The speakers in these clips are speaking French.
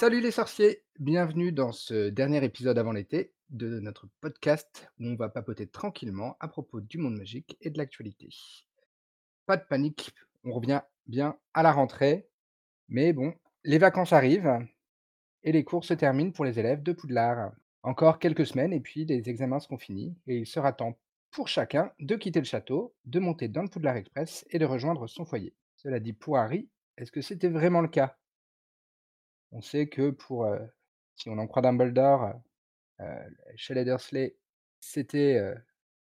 Salut les sorciers, bienvenue dans ce dernier épisode avant l'été de notre podcast où on va papoter tranquillement à propos du monde magique et de l'actualité. Pas de panique, on revient bien à la rentrée, mais bon, les vacances arrivent et les cours se terminent pour les élèves de Poudlard. Encore quelques semaines et puis les examens seront finis et il sera temps pour chacun de quitter le château, de monter dans le Poudlard Express et de rejoindre son foyer. Cela dit, pour Harry, est-ce que c'était vraiment le cas? On sait que pour, si on en croit Dumbledore, euh, chez les Dursley, c'était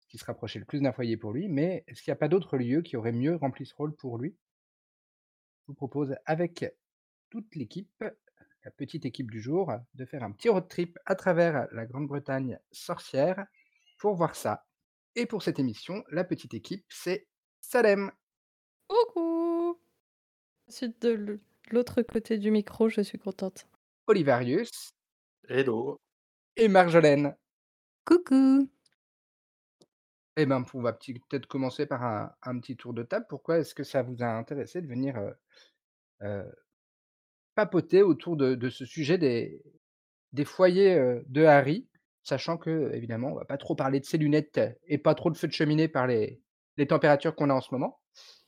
ce qui se rapprochait le plus d'un foyer pour lui, mais est-ce qu'il n'y a pas d'autres lieux qui auraient mieux rempli ce rôle pour lui? Je vous propose avec toute l'équipe, la petite équipe du jour, de faire un petit road trip à travers la Grande-Bretagne sorcière pour voir ça. Et pour cette émission, la petite équipe, c'est Salem. Coucou suis de l'autre côté du micro, je suis contente. Olivarius Hello. et Marjolaine. Coucou. Eh ben, on va peut-être commencer par un, un petit tour de table. Pourquoi est-ce que ça vous a intéressé de venir euh, euh, papoter autour de, de ce sujet des, des foyers euh, de Harry, sachant que, évidemment, on va pas trop parler de ses lunettes et pas trop de feu de cheminée par les, les températures qu'on a en ce moment?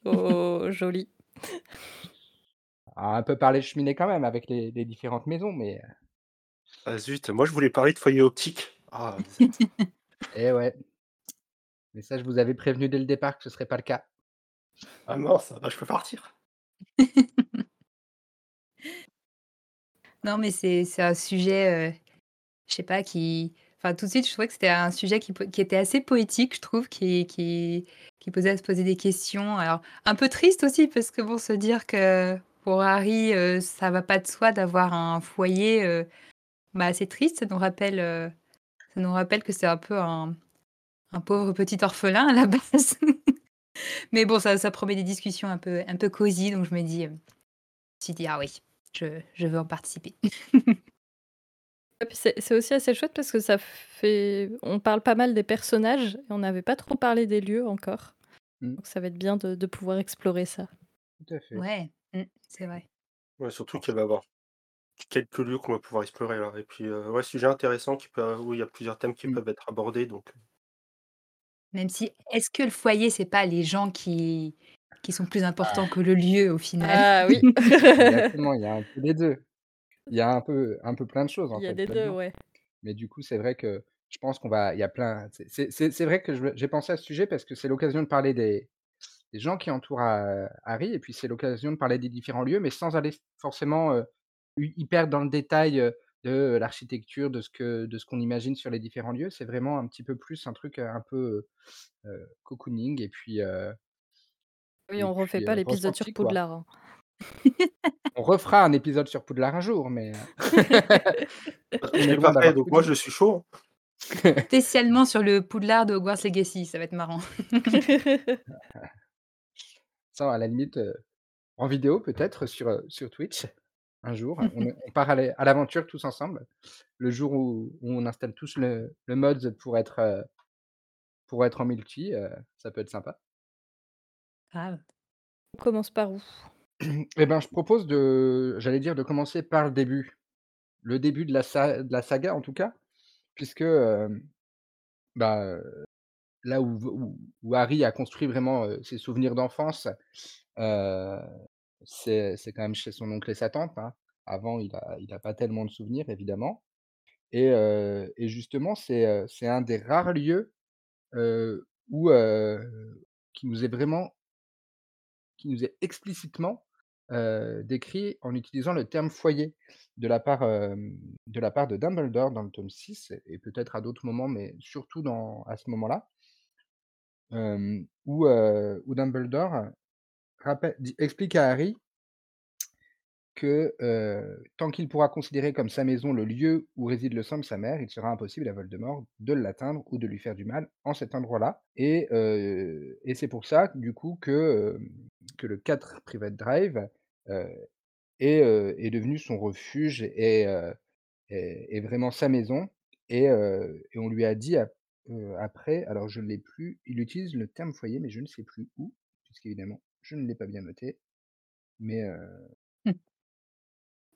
Oh, joli. Un peu parler de cheminée quand même avec les, les différentes maisons, mais Ah zut, moi je voulais parler de foyer optique. Ah, zut. eh ouais. Mais ça, je vous avais prévenu dès le départ que ce serait pas le cas. ah mince, bah, je peux partir. Non, mais c'est c'est un sujet, euh, je sais pas, qui. Enfin, tout de suite, je trouvais que c'était un sujet qui, qui était assez poétique, je trouve, qui, qui, qui posait à se poser des questions. Alors, un peu triste aussi, parce que bon, se dire que pour Harry, euh, ça va pas de soi d'avoir un foyer, euh, bah, assez triste. Ça nous rappelle, euh, ça nous rappelle que c'est un peu un, un pauvre petit orphelin à la base. mais bon, ça, ça promet des discussions un peu, un peu cosy, donc je me dis, euh, je me suis dit, ah oui, je, je veux en participer. C'est c'est aussi assez chouette parce que ça fait. On parle pas mal des personnages et on n'avait pas trop parlé des lieux encore. Mm. Donc ça va être bien de, de pouvoir explorer ça. Tout à fait. Ouais, mm, c'est vrai. Ouais, surtout qu'il va y avoir quelques lieux qu'on va pouvoir explorer là. Et puis, euh, ouais, sujet intéressant qui peut, où il y a plusieurs thèmes qui Mm. peuvent être abordés. Donc, Même si, est-ce que le foyer, c'est pas les gens qui, qui sont plus importants que le lieu au final? Ah oui Exactement, il y a un peu des deux. Il y a un peu, un peu plein de choses en Il y a fait. des deux, là-dedans. ouais. Mais du coup, c'est vrai que je pense qu'on va. Il y a plein. c'est- C'est c'est- c'est vrai que je- j'ai pensé à ce sujet parce que c'est l'occasion de parler des, des gens qui entourent euh, Harry et puis c'est l'occasion de parler des différents lieux, mais sans aller forcément euh, hy- hyper dans le détail de l'architecture, de ce que de ce qu'on imagine sur les différents lieux. C'est vraiment un petit peu plus un truc un peu euh, cocooning et puis. euh, Oui, on refait puis, pas euh, l'épisode sur. Poudlard. hein. On refera un épisode sur Poudlard un jour, mais. donc tout moi je suis chaud. Spécialement sur le Poudlard de Hogwarts Legacy, ça va être marrant. Ça, à la limite, euh, en vidéo peut-être sur, euh, sur Twitch, un jour. On, part à l'a- à l'aventure tous ensemble. Le jour où, où on installe tous le, le mode pour être, euh, pour être en multi, ça peut être sympa. On commence par où? Eh ben, je propose de, j'allais dire, de commencer par le début. Le début de la, sa- de la saga, en tout cas, puisque bah, là où, Harry a construit vraiment ses souvenirs d'enfance, c'est quand même chez son oncle et sa tante. hein. Avant, il a, il a pas tellement de souvenirs, évidemment. Et, justement, c'est un des rares lieux où, qui nous est vraiment, qui nous est explicitement décrit en utilisant le terme foyer de la part, de, Dumbledore dans le tome 6, et peut-être à d'autres moments, mais surtout à ce moment-là, où, Dumbledore explique à Harry que tant qu'il pourra considérer comme sa maison le lieu où réside le sang de sa mère, il sera impossible à Voldemort de l'atteindre ou de lui faire du mal en cet endroit-là. Et, et c'est pour ça, du coup, que, que le 4 Private Drive est, est devenu son refuge et vraiment sa maison. Et, et on lui a dit ap- après, alors je ne l'ai plus, il utilise le terme foyer, mais je ne sais plus où, puisqu'évidemment, je ne l'ai pas bien noté. Mais euh,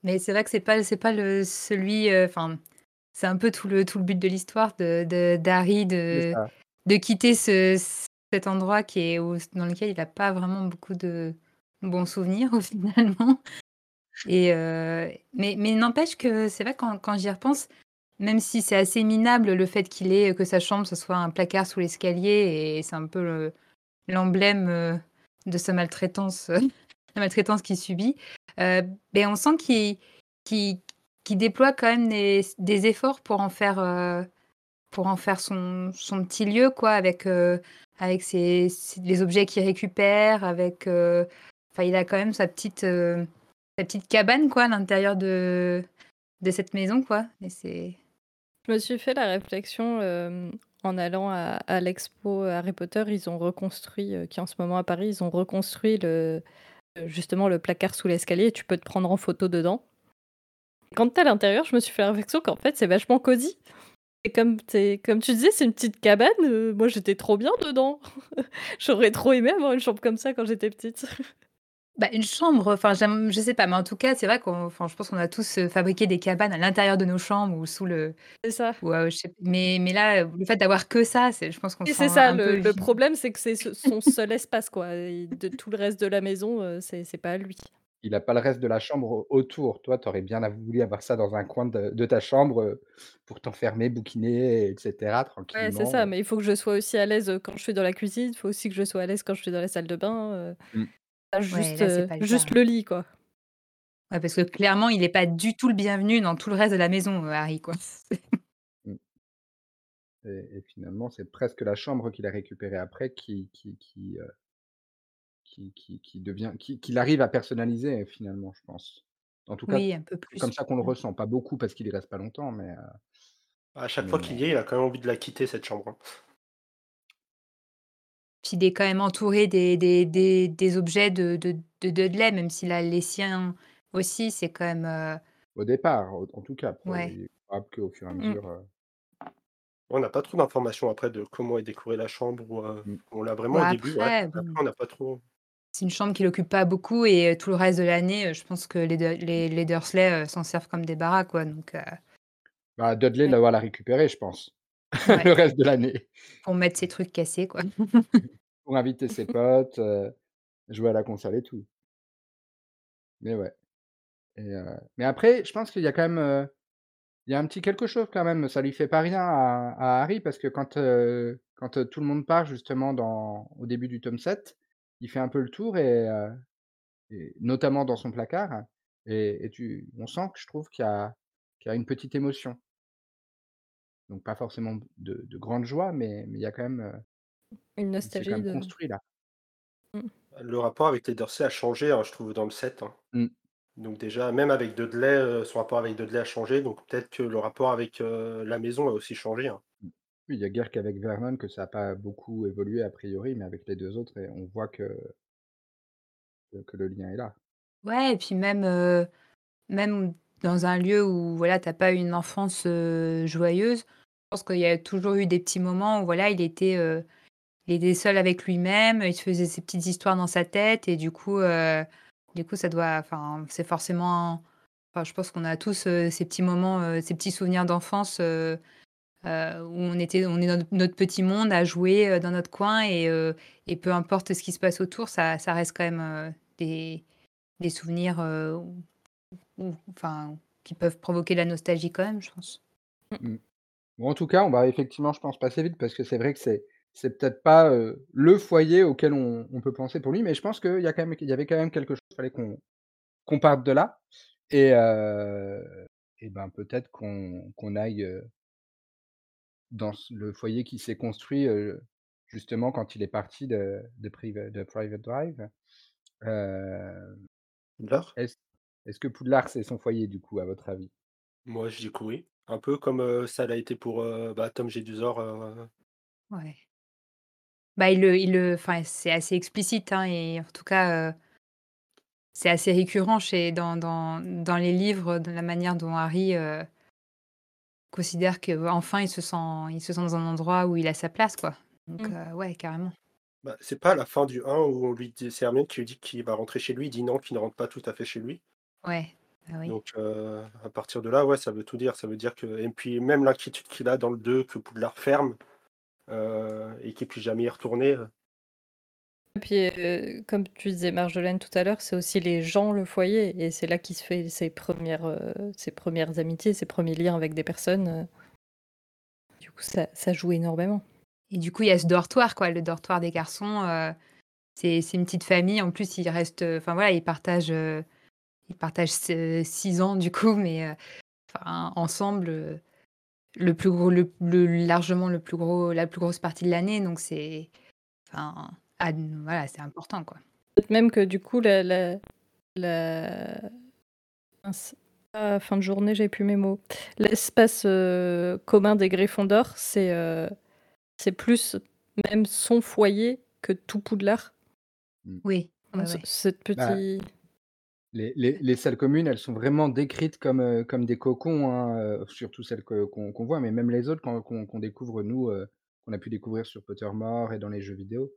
Mais c'est vrai que c'est pas c'est pas le celui, heu, enfin, c'est un peu tout le tout le but de l'histoire de de d'Harry C'est de ça. de quitter ce cet endroit qui est dans lequel il a pas vraiment beaucoup de bons souvenirs au finalement et heu, mais mais n'empêche que c'est vrai quand quand j'y repense, même si c'est assez minable le fait qu'il ait que sa chambre, ce soit un placard sous l'escalier et c'est un peu le l'emblème, heu, de sa maltraitance, la maltraitance qu'il subit, heu, beh, on sent qu'il déploie quand même des efforts pour en faire, heu, pour en faire son petit lieu quoi avec, les objets qu'il récupère, avec, enfin il a quand même sa petite, cabane quoi à l'intérieur de de cette maison quoi et c'est Je me suis fait la réflexion, hem, en allant à l'expo Harry Potter, ils ont reconstruit, heu, qui en ce moment à Paris, ils ont reconstruit le, heu, justement le placard sous l'escalier et tu peux te prendre en photo dedans. Quand tu es à l'intérieur, je me suis fait la réflexion qu'en fait, c'est vachement cosy et comme comme tu disais, c'est une petite cabane, moi j'étais trop bien dedans. J'aurais trop aimé avoir une chambre comme ça quand j'étais petite. Bah, une chambre, enfin j'aime je sais pas, mais en tout cas, c'est vrai qu'on enfin je pense qu'on a tous, heu, fabriqué des cabanes à l'intérieur de nos chambres ou sous le C'est ça. ou, je sais mais mais là, le fait d'avoir que ça, c'est je pense qu'on Et se sent c'est ça un peu le le vide. problème, c'est que c'est ce son seul espace quoi et de tout le reste de la maison, heu, c'est c'est pas à lui. Il a pas le reste de la chambre au autour. Toi, tu aurais bien av voulu avoir ça dans un coin de de ta chambre, pour t'enfermer, bouquiner et cetera Ouais, c'est tranquillement, ça, mais il faut que je sois aussi à l'aise, quand je suis dans la cuisine, il faut aussi que je sois à l'aise quand je suis dans la salle de bain, Mmh. Pas Ouais, juste, là, c'est heu, pas le cas. juste le lit quoi. Ouais, parce que clairement, il est pas du tout le bienvenu dans tout le reste de la maison, heu, Harry quoi. Mmh. Et et finalement, c'est presque la chambre qu'il a récupérée après qui qui qui, heu qui qui qui devient qui qu'il arrive à personnaliser finalement, je pense. En tout cas, Oui, un peu c'est comme plus. ça qu'on le ressent, pas beaucoup parce qu'il y reste pas longtemps, mais, À chaque fois qu'il y est, il a quand même envie de la quitter cette chambre, hein. Puis il est quand même entouré des des des des objets de de de Dudley, même s'il a les siens aussi, c'est quand même, heu Au départ, en en tout cas, après Ouais. il est probable qu'au fur et à Mmh. mesure, heu On n'a pas trop d'informations après de comment est décorée la chambre ou, heu, Mmh. on l'a vraiment au Bah, début, ouais. après, Après bon on n'a pas trop c'est une chambre qu'il occupe pas beaucoup et tout le reste de l'année, je pense que les les les Dursley, s'en servent comme des baraques quoi donc, Bah, Dudley Ouais. la récupérer, je pense, Ouais. le reste de l'année. Pour mettre ses trucs cassés quoi. Pour inviter ses potes, heu, jouer à la console et tout. Mais ouais et heu, mais après, je pense qu'il y a quand même, heu, il y a un petit quelque chose quand même, ça lui fait pas rien à à Harry parce que quand, quand, tout le monde part justement dans au début du tome 7, il fait un peu le tour et notamment dans son placard et et tu on sent que je trouve qu'il y a qu'il y a une petite émotion. Donc pas forcément de de grande joie, mais il y a quand même, heu Une quand nostalgie même de construit là. Mmh. Le rapport avec les Dursley a changé, hein, je trouve dans le 7, hein. Mmh. Donc déjà, même avec Dudley, heu, son rapport avec Dudley a changé, donc peut-être que le rapport avec, heu, la maison a aussi changé, hein. Mmh. Oui, il y a guère qu'avec Vernon que ça a pas beaucoup évolué a priori, mais avec les 2 autres on voit que que le lien est là. Ouais et puis même, même dans un lieu où voilà, tu as pas une enfance, joyeuse, pense qu'il y a toujours eu des petits moments où voilà, il était, heu, il était seul avec lui-même, il se faisait ses petites histoires dans sa tête et du coup, heu, du coup ça doit enfin, c'est forcément je pense qu'on a tous, heu, ces petits moments, ces petits souvenirs d'enfance, où on était on est dans notre petit monde à jouer, dans notre coin et peu importe ce qui se passe autour, ça reste quand même, des des souvenirs, ou ou enfin, qui peuvent provoquer la nostalgie quand même, je pense. Bon en tout cas, on va effectivement je pense passer vite parce que c'est vrai que c'est c'est peut-être pas, le foyer auquel on on peut penser pour lui, mais je pense qu'il y a quand même y avait quand même quelque chose, il fallait qu'on qu'on parte de là et et ben peut-être qu'on qu'on aille, dans le foyer qui s'est construit, justement quand il est parti de de Priva de Private Drive. Heu Poudlard? est-ce est-ce que Poudlard, c'est son foyer du coup, à votre avis? Moi je dis que oui, un peu comme, ça l'a été pour, bah, Tom Jedusor, heu Ouais. Bah, il le il le enfin, c'est assez explicite, hein et en tout cas, c'est assez récurrent chez dans dans dans les livres, de la manière dont Harry, heu considère qu'enfin il se sent il se sent dans un endroit où il a sa place, quoi. Donc, Mmh. ouais, carrément. Bah, c'est pas à la fin du 1 où on lui dit c'est Hermione qui lui dit qu'il va rentrer chez lui, il dit: «Non», qu'il ne rentre pas tout à fait chez lui? Ouais. Oui. Donc heu, à partir de là, ouais, ça veut tout dire. Ça veut dire que et puis même l'inquiétude qu'il a dans le 2 que Poudlard ferme, heu et qu'il puisse jamais y retourner, heu Et puis, comme tu disais Marjolaine tout à l'heure, c'est aussi les gens, le foyer et c'est là qu'il se fait ses premières, ses premières amitiés, ses premiers liens avec des personnes. Du coup, ça ça joue énormément. Et du coup, il y a ce dortoir, quoi, le dortoir des garçons, c'est c'est une petite famille. En plus, ils restent, enfin voilà, ils partagent, ils partagent se 6 ans du coup, mais enfin ensemble, heu, le plus gros le le largement le plus gros la plus grosse partie de l'année donc c'est enfin, ad voilà, c'est important, quoi. Peut-être même que du coup la la la mince, ah, fin de journée, j'ai plus mes mots. L'espace, commun des Gryffondor, c'est, c'est plus même son foyer que tout Poudlard. Mmh. Oui, ouais, ouais. cette Bah petit les les les salles communes, elles sont vraiment décrites comme, comme des cocons, hein, heu, surtout celles que qu'on qu'on voit, mais même les autres qu'on qu'on qu'on découvre nous, heu, qu'on a pu découvrir sur Pottermore et dans les jeux vidéo,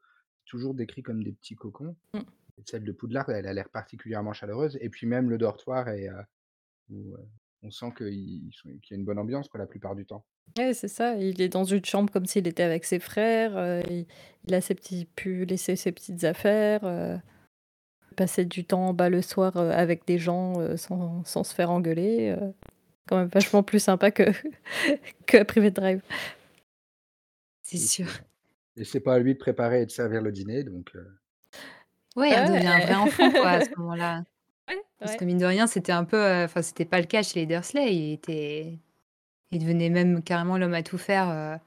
toujours décrits comme des petits cocons. Mmh. Et celle de Poudlard, elle a l'air particulièrement chaleureuse et puis même le dortoir est, où, on sent sont qu'il y a une bonne ambiance, quoi, la plupart du temps. Ouais, c'est ça, il est dans une chambre comme s'il était avec ses frères, il il a ses petits pu laisser ses petites affaires, passer du temps en bas le soir, heu, avec des gens, heu, sans sans se faire engueuler, heu, quand même vachement plus sympa que que Private Drive. C'est sûr. Et c'est pas à lui de préparer et de servir le dîner donc Ouais, on devient un vrai enfant, quoi, à ce moment-là. Ouais, Parce que mine de rien, c'était un peu, enfin, c'était pas le cas chez les Dursley. Il était il devenait même carrément l'homme à tout faire,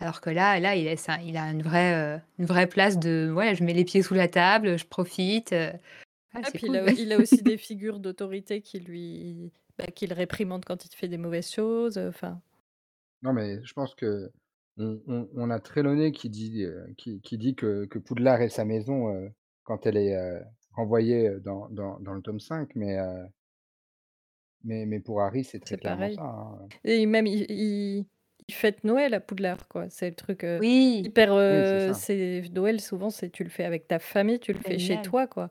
alors que là là, il un il a une vraie, heu, une vraie place de: «Ouais, je mets les pieds sous la table, je profite», heu, ah, Ah c'est puis il cool. a il a aussi des figures d'autorité qui lui bah, qui le réprimandent quand il fait des mauvaises choses, heu, enfin Non, mais je pense qu'on on on a Trelawney qui dit, heu, qui qui dit que que Poudlard est sa maison, heu, quand elle est, heu, renvoyée, heu, dans dans dans le tome 5 mais heu mais mais pour Harry, c'est très c'est clairement pareil. ça, hein. Et même il il il fête Noël à Poudlard, quoi. C'est le truc, heu, Oui! hyper, Oui, c'est heu, ça. c'est Noël souvent, c'est tu le fais avec ta famille, tu le fais chez Familial. toi, quoi.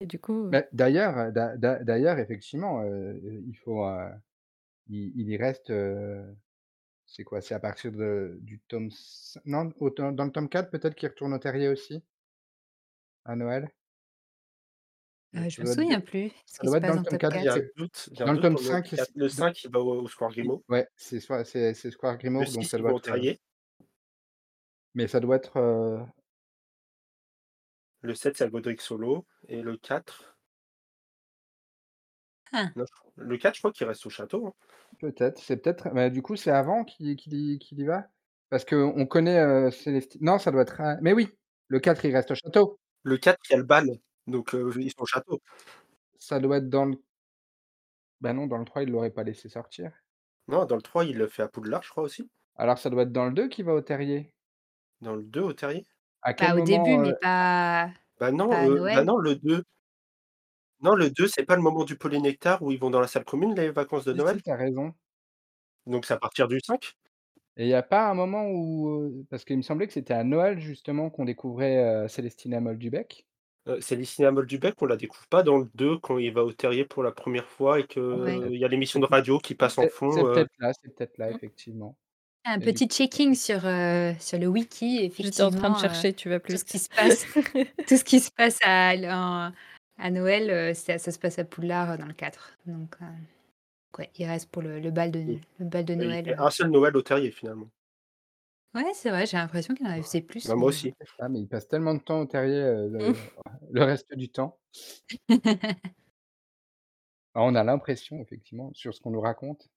Et du coup, heu Bah, d'ailleurs, heu, d'a d'a d'ailleurs, effectivement, il faut, il il y reste, c'est quoi? C'est à partir de du tome cin non, au dans le tome 4 peut-être qu'il retourne au terrier aussi? À Noël? Heu, je me doit souviens plus ce ça qui se doit être passe dans le dans le tome top 4 J'ai un 4. c'est doute j'ai un dans le doute tome pour le 5 c'est 4. Le d 5, il va au au Square i Grimmauld. ouais, c'est soit c'est c'est Square Le Grimmauld donc 6, ça il doit au être, terrier. mais ça doit être, heu Le 7, c'est à Godric Hollow et le 4 Ah! non, le 4, je crois qu'il reste au château, hein. Peut-être, c'est peut-être mais du coup, c'est avant qu'il qu'il y qu'il y va? Parce qu'on connaît, Célesti non, ça doit être a mais oui! Le 4, il reste au château! Le 4, il y a le bal, donc ils sont au château. Ça doit être dans le bah, non, dans le 3, il l'aurait pas laissé sortir. Non, dans le 3, il le fait à Poudlard, je crois aussi. Alors ça doit être dans le 2 qu'il va au terrier? Dans le 2, au terrier? À quel Bah, au début, moment, mais pas Bah pas non, à bah non, le 2 non, le 2, c'est pas le moment du polynectar où ils vont dans la salle commune, les vacances de Noël? tu as raison. Donc c'est à partir du 5? Et il y a pas un moment où, parce qu'il me semblait que c'était à Noël justement qu'on découvrait, heu, Célestina Molddubec? Heu, Célestina Molddubec, on la découvre pas dans le 2 quand il va au terrier pour la 1re fois et qu'il Ouais. Peut-être. y a l'émission C'est de radio qui c'est passe en peut-être c'est fond, heu peut-être là c'est peut-être là, Mmh. effectivement. Un Et du petit coup checking sur, heu, sur le wiki, J'étais en train de effectivement, chercher, tu vas plus tout ce qui se passe tout ce qui se passe à à Noël, ça ça se passe à Poudlard, dans le 4. Donc ouais, il reste pour le le bal de Mmh. le bal de il Noël, 1 seul Noël au terrier, finalement. Ouais, c'est vrai, j'ai l'impression qu'il en faisait plus, Bah, moi mais aussi. Ah mais il passe tellement de temps au terrier, heu, Mmh. le le reste du temps. Ah, on a l'impression effectivement, sur ce qu'on nous raconte.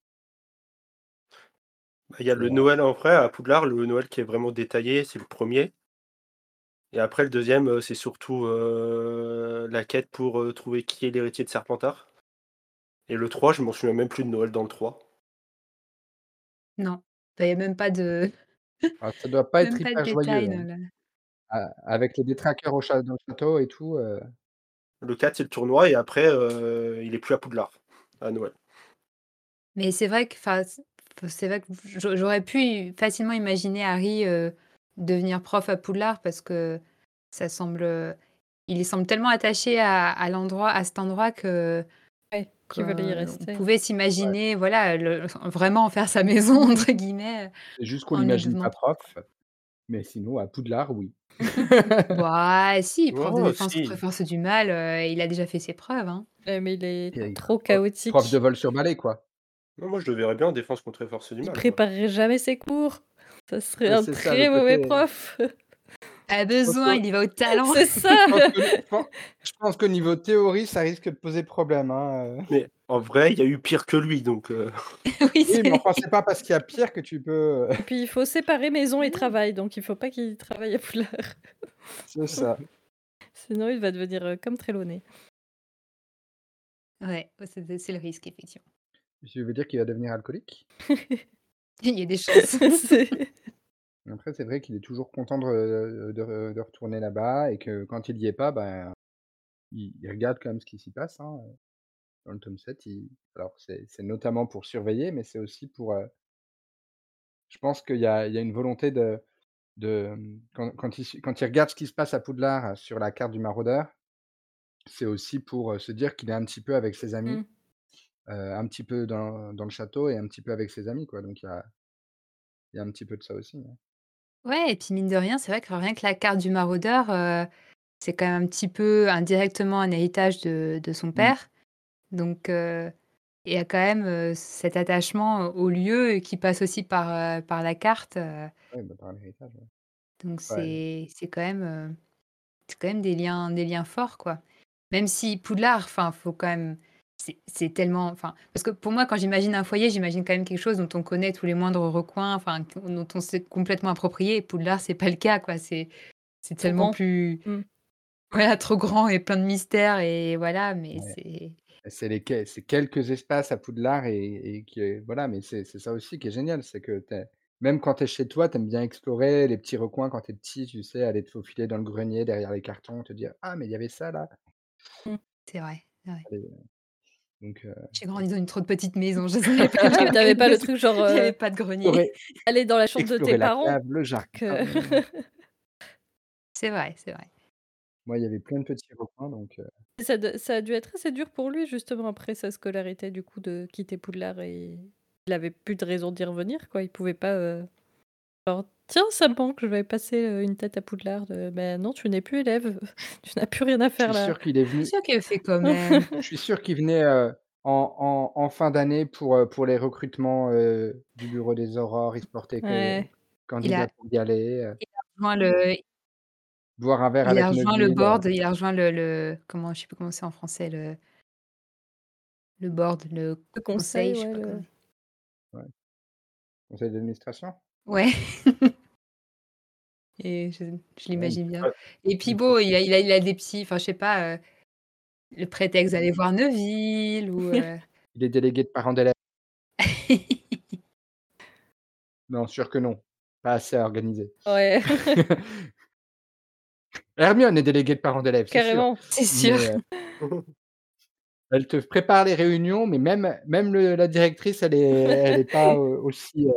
Bah, il y a le Noël en vrai à Poudlard, le Noël qui est vraiment détaillé, c'est le 1er. Et après le 2e, heu, c'est surtout, heu, la quête pour, trouver qui est l'héritier de Serpentard. Et le 3, je m'en souviens même plus de Noël dans le 3. Non, bah, il y a même pas de Ah, ça doit pas être même pas de hyper joyeux, détails hein. dans le A avec les détraqueurs au cha dans le château et tout, heu Le 4, c'est le tournoi et après, heu, il est plus à Poudlard, à Noël. Mais c'est vrai que enfin, c f c'est vrai que j'au j'aurais pu facilement imaginer Harry, heu, devenir prof à Poudlard parce que ça semble, il semble tellement attaché à à l'endroit à cet endroit que Qui voulait y on pouvait s'imaginer, voilà, le vraiment en faire sa «maison» entre guillemets, C'est juste qu'on l'imagine pas prof, mais sinon à Poudlard, oui. Bah si, prof de Oh défense contre si! les forces du mal, heu, il a déjà fait ses preuves, hein. Ouais, mais il est trop prof prof de chaotique. vol sur balai, quoi. Non, moi je le verrais bien en défense contre les forces du Il mal, moi. préparerait jamais ses cours. Ça serait un ça très mauvais côté prof. Je pense besoin, il y va au talent. C'est je ça! je pen je pense qu'au niveau théorie, ça risque de poser problème, hein, heu. Mais en vrai, il y a eu pire que lui, donc heu Oui, Oui, c'est mais enfin, c'est pas parce qu'il y a pire que tu peux, heu Et puis il faut séparer maison et travail, donc il faut pas qu'il travaille à Poudlard. C'est ça. Sinon il va devenir, heu, comme Trelawney. Ouais, ouais, c'est le risque effectivement. Tu veux dire qu'il va devenir alcoolique? Il y a des chances. Après, c'est vrai qu'il est toujours content de re de re de retourner là-bas et que quand il y est pas, ben, il il regarde quand même ce qui s'y passe, hein, heu. Dans le tome 7, il alors c'est c'est notamment pour surveiller, mais c'est aussi pour, heu je pense qu'il y a il y a une volonté de de, mmh, quand quand il quand il regarde ce qui se passe à Poudlard sur la carte du maraudeur, c'est aussi pour, heu, se dire qu'il est un petit peu avec ses amis, Mmh. heu, un petit peu dans dans le château et un petit peu avec ses amis, quoi, donc il y a il y a un petit peu de ça aussi, ouais. Ouais et puis mine de rien, c'est vrai que rien que la carte du maraudeur, heu, c'est quand même un petit peu indirectement un héritage de de son Mmh. père. Donc heu, il y a quand même, heu, cet attachement au lieu qui passe aussi par, heu, par la carte, heu Ouais, bah, par l'héritage, ouais. donc Ouais. c'est c'est quand même, heu, c'est quand même des liens des liens forts, quoi. Même si Poudlard, enfin, faut quand même c'est tellement enfin, parce que pour moi, quand j'imagine un foyer, j'imagine quand même quelque chose dont on connaît tous les moindres recoins, enfin, dont on s'est complètement approprié. Poudlard, c'est pas le cas, quoi. C'est tellement grand. plus Mmh. voilà, trop grand et plein de mystères et voilà, mais Ouais. c'est C'est les quelques espaces à Poudlard et et que voilà, mais c'est c'est ça aussi qui est génial, c'est que même quand tu es chez toi, tu aimes bien explorer les petits recoins quand tu es petit, tu sais, aller te faufiler dans le grenier derrière les cartons, te dire: «Ah mais il y avait ça là?» Mmh. c'est vrai, c'est vrai. Allez, heu, donc heu, J'ai grandi dans une trop petite maison, je savais pas Ah mais tu avais pas le truc genre, heu, avait pas de grenier. Aller dans la chambre de tes la parents? cave, le jardin, heu C'est vrai, c'est vrai. Moi, il y avait plein de petits recoins donc heu Ça a dû être assez dur pour lui justement après sa scolarité du coup de quitter Poudlard et il avait plus de raison d'y revenir, quoi. Il pouvait pas, heu, genre: «Tiens, ça me manque, je vais passer, heu, une tête à Poudlard», «Beh non, tu n'es plus élève, tu n'as plus rien à Je faire suis là». sûr qu'il est Je suis venu sûre qu'il le fait quand même. je suis sûr qu'il venait, heu, en en en fin d'année pour, les recrutements, du bureau des aurores, il se portait que Ouais. Il candidat a pour y aller, il a rejoint le boire un verre il a avec rejoint le Neville, board, il a rejoint le le comment je sais plus comment c'est en français le le board, le Le conseil, conseil, je sais ouais, pas le comment. Conseil d'administration? Ouais. Et je l'imagine bien. Et puis une bon, fois il a il a il a des petits enfin je sais pas, heu, le prétexte d'aller voir Neville ou heu Il est délégué de parents d'élèves. Non, sûr que non, pas assez organisé. Ouais. Hermione est déléguée de parents d'élèves, c'est sûr, Carrément. C'est sûr. mais heu elle te prépare les réunions, mais même même le la directrice, elle est elle est pas, aussi, heu,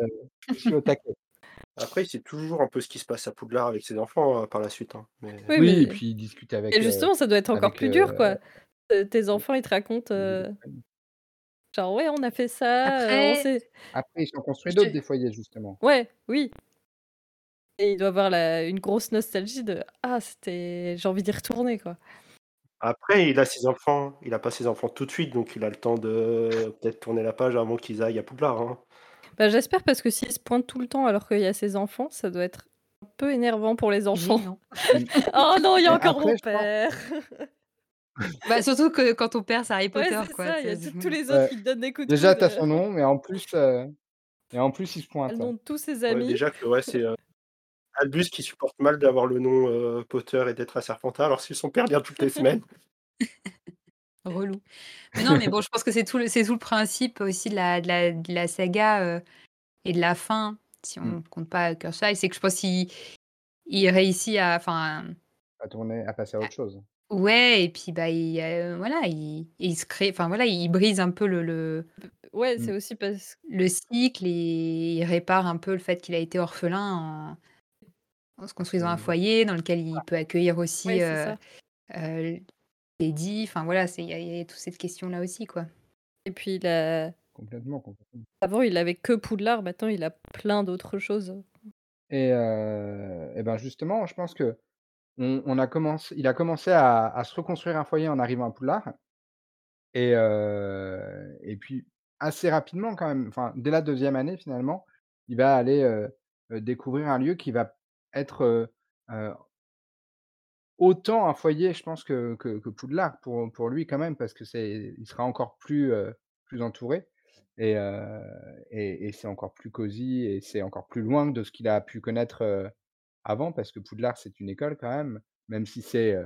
aussi au taquet. Après, sait toujours un peu ce qui se passe à Poudlard avec ses enfants, heu, par la suite, hein, mais Oui, Oui et puis il discute avec, et justement, ça doit être encore avec, plus dur, quoi. Tes enfants, ils te racontent, genre: «Ouais, on a fait ça, on Après s'est» Après, ils sont construits je d'autres des foyers, justement. Ouais, oui. Et il doit avoir la une grosse nostalgie de: «Ah c'était j'ai envie d'y retourner, quoi». Après, il a ses enfants il a pas ses enfants tout de suite, donc il a le temps de peut-être tourner la page avant qu'ils aillent à Poudlard, hein. Bah, j'espère parce que s'il se pointe tout le temps alors qu'il y a ses enfants, ça doit être un peu énervant pour les enfants. Mmh. «Oh non, il y a Mais encore après, mon je pense père!» Bah, surtout que quand ton père c'est Harry Ouais, Potter c'est quoi, ça, il y a c'est tous les autres Ouais. qui te donnent des coups de Déjà, coude, tu as heu. son nom, mais en plus, heu et en plus, il se pointe. nom de tous ses Ouais, amis. déjà que ouais, c'est, heu, Albus qui supporte mal d'avoir le nom, heu, Potter et d'être à Serpentard, alors si son père vient toutes les semaines. Relou. Mais non, mais bon, je pense que c'est tout le c'est tout le principe aussi de la de la de la saga, heu et de la fin, si on compte pas Curse-Eye, c'est que je pense qu'il il réussit à enfin À tourner à passer à à autre chose. ouais et puis, bah, il, heu, voilà, il il se crée enfin voilà, il brise un peu le le Ouais, c'est Mmh. aussi parce le cycle et il répare un peu le fait qu'il a été orphelin en en se construisant un Exact. foyer dans lequel il peut accueillir aussi, ouais, heu ça. heu, Lady, enfin voilà, c'est il y a il y a toute cette question-là aussi, quoi. Et puis il a Complètement, complètement. avant il avait que Poudlard, maintenant il a plein d'autres choses. Et et ben, justement, je pense qu'on on a commencé il a commencé à à se reconstruire un foyer en arrivant à Poudlard et heu et puis assez rapidement quand même, enfin dès la deuxième année finalement, il va aller, découvrir un lieu qui va être, autant un foyer je pense que que que Poudlard pour pour lui quand même parce que c'est il sera encore plus, plus entouré et et et c'est encore plus cosy et c'est encore plus loin de ce qu'il a pu connaître, avant parce que Poudlard c'est une école quand même, même si c'est,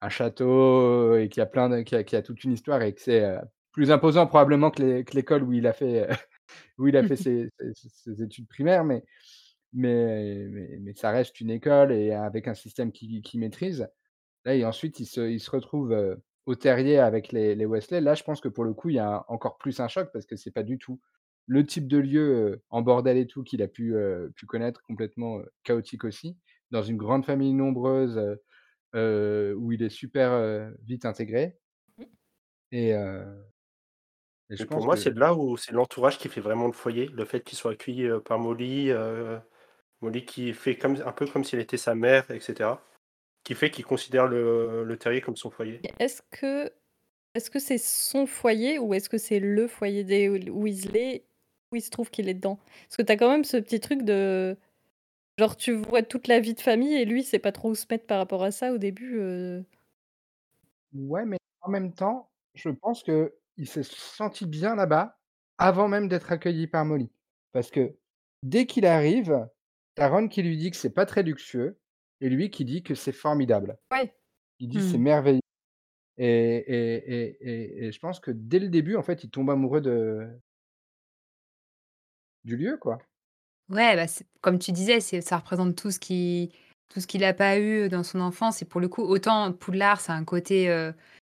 un château et qu'il y a plein de qu'il y a qu'il y a toute une histoire et que c'est, plus imposant probablement que que l'école où il a fait, où il a fait ses ses ses études primaires mais mais mais mais ça reste une école et avec un système qu'il qu'il maîtrise. Là et ensuite il se il se retrouve, au Terrier avec les les Weasley. Là, je pense que pour le coup, il y a encore plus un choc parce que c'est pas du tout le type de lieu, en bordel et tout qu'il a pu, pu connaître complètement, chaotique aussi. Dans une grande famille nombreuse, où il est super, vite intégré Mmh. et je Mais pour pense moi, que c'est là où c'est l'entourage qui fait vraiment le foyer. Le fait qu'il soit accueilli, par Molly, Molly qui fait comme un peu comme si elle était sa mère et cetera, qui fait qu'il considère le le terrier comme son foyer. Est-ce que est-ce que c'est son foyer ou est-ce que c'est le foyer des Weasley où il se trouve qu'il est dedans? Parce que tu as quand même ce petit truc de genre tu vois toute la vie de famille et lui il sait pas trop où se mettre par rapport à ça au début, heu Ouais, mais en même temps, je pense qu'il s'est senti bien là-bas, avant même d'être accueilli par Molly. Parce que dès qu'il arrive, tu as Ron qui lui dit que c'est pas très luxueux et lui qui dit que c'est formidable. Ouais. Il dit: «C'est Mmh. merveilleux» et et et et et je pense que dès le début, en fait, il tombe amoureux de du lieu, quoi. Ouais, bah, c'est comme tu disais, c'est ça représente tout ce qui tout ce qu'il a pas eu dans son enfance et pour le coup, autant Poudlard, c'est un côté,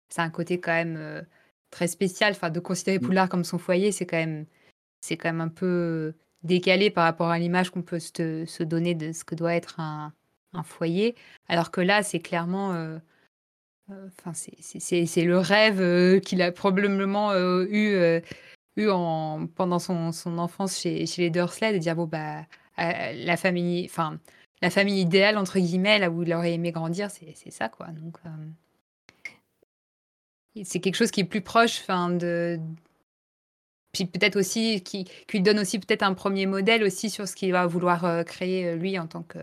c'est un côté quand même, heu, très spécial. Enfin, de considérer Mmh. Poudlard comme son foyer, c'est quand même c'est quand même un peu décalé par rapport à l'image qu'on peut se donner de ce que doit être un foyer. Alors que là, c'est clairement, heu heu, enfin, c'est le rêve, heu, qu'il a probablement, eu, eu en pendant son son enfance chez chez les Dursley, de dire: «Bon, bah, la famille enfin, la famille idéale» entre guillemets, là où il aurait aimé grandir, c'est ça, quoi, donc c'est quelque chose qui est plus proche, enfin, de puis peut-être aussi qui qui lui donne aussi peut-être un 1er modèle aussi sur ce qu'il va vouloir, heu, créer, heu, lui en tant que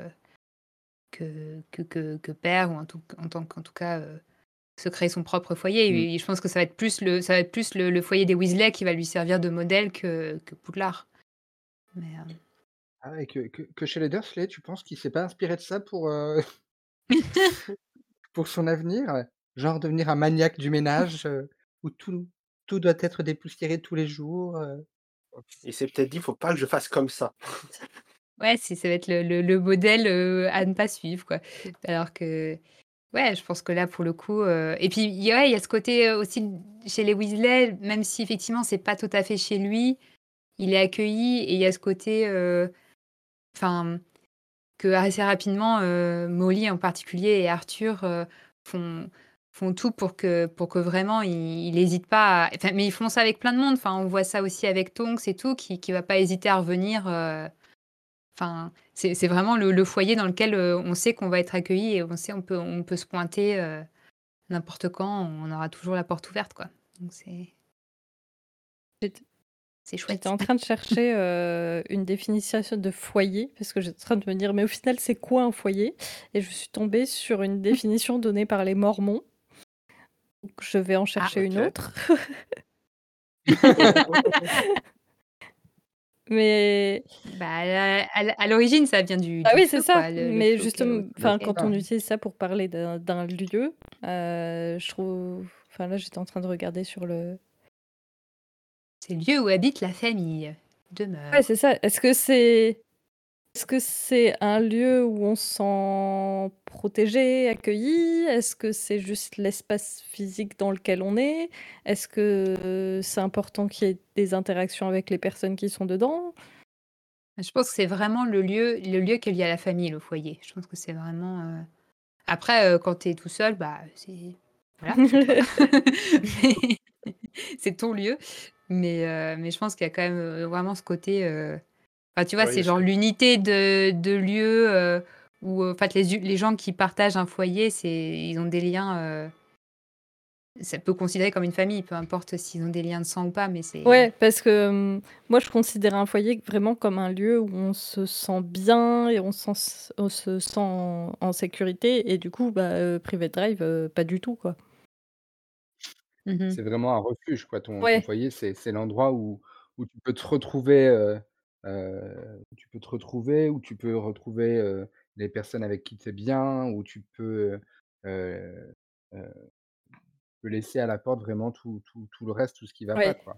que que que que père ou en tout en tant qu'en tout cas, heu, se créer son propre foyer Mmh. et je pense que ça va être plus le ça va être plus le le foyer des Weasley qui va lui servir de modèle que que Poudlard. Mais, Ah ouais, que que que chez les Dursley, tu penses qu'il s'est pas inspiré de ça pour, pour son avenir? Genre devenir un maniaque du ménage, où tout tout doit être dépoussiéré tous les jours, heu? Il s'est peut-être dit: «Faut pas que je fasse comme ça». Ouais, si ça va être le le le modèle, à ne pas suivre, quoi. Alors que ouais, je pense que là, pour le coup, et puis il y a ouais, il y a ce côté, aussi chez les Weasley, même si effectivement c'est pas tout à fait chez lui, il est accueilli et il y a ce côté, enfin, que assez rapidement, Molly en particulier et Arthur, font font tout pour que pour que vraiment il il hésite pas à enfin, mais ils font ça avec plein de monde. Enfin, on voit ça aussi avec Tonks et tout, qui qui va pas hésiter à revenir, heu Enfin, c'est vraiment le le foyer dans lequel, heu, on sait qu'on va être accueilli et on sait on peut on peut se pointer, heu, n'importe quand, on aura toujours la porte ouverte, quoi. Donc c'est c'est j'étais chouette. en train de chercher, une définition de foyer parce que j'étais en train de me dire: «Mais au final, c'est quoi un foyer?» et je suis tombée sur une définition donnée par les mormons. Donc je vais en Ah. chercher une autre. Mais Bah, à l'origine, ça vient du du oui, c'est ça, quoi, le le mais feu auquel justem auquel Le enfin, quand on utilise ça pour parler d'un lieu, heu, je trouve enfin là, j'étais en train de regarder sur le C'est le lieu où habite la famille, Ouais, demeure. c'est ça. Est-ce que c'est est-ce que c'est un lieu où on se sent protégé, accueilli? Est-ce que c'est juste l'espace physique dans lequel on est? Est-ce que c'est important qu'il y ait des interactions avec les personnes qui sont dedans? Je pense que c'est vraiment le lieu le lieu qui est lié à la famille, le foyer. Je pense que c'est vraiment, heu après, heu, quand tu es tout seul, bah, c'est voilà, mais c'est ton lieu. Mais mais je pense qu'il y a quand même, vraiment ce côté, enfin, tu vois, Oui, c'est genre l'unité de de lieu, heu, où, heu, en fait, les les gens qui partagent un foyer, c'est ils ont des liens, heu ça peut considérer comme une famille, peu importe s'ils ont des liens de sang ou pas, mais c'est Ouais, parce que, hem, moi je considère un foyer vraiment comme un lieu où on se sent bien et on on se sent en en sécurité et du coup, bah, Private Drive, pas du tout, quoi. Mmh mh. C'est vraiment un refuge quoi, ton ton Ouais, foyer, c'est c'est l'endroit où où tu peux te retrouver, où tu peux te retrouver, où tu peux retrouver, les personnes avec qui tu es bien, où tu peux, peux laisser à la porte vraiment tout tout tout le reste, tout ce qui va pas, quoi.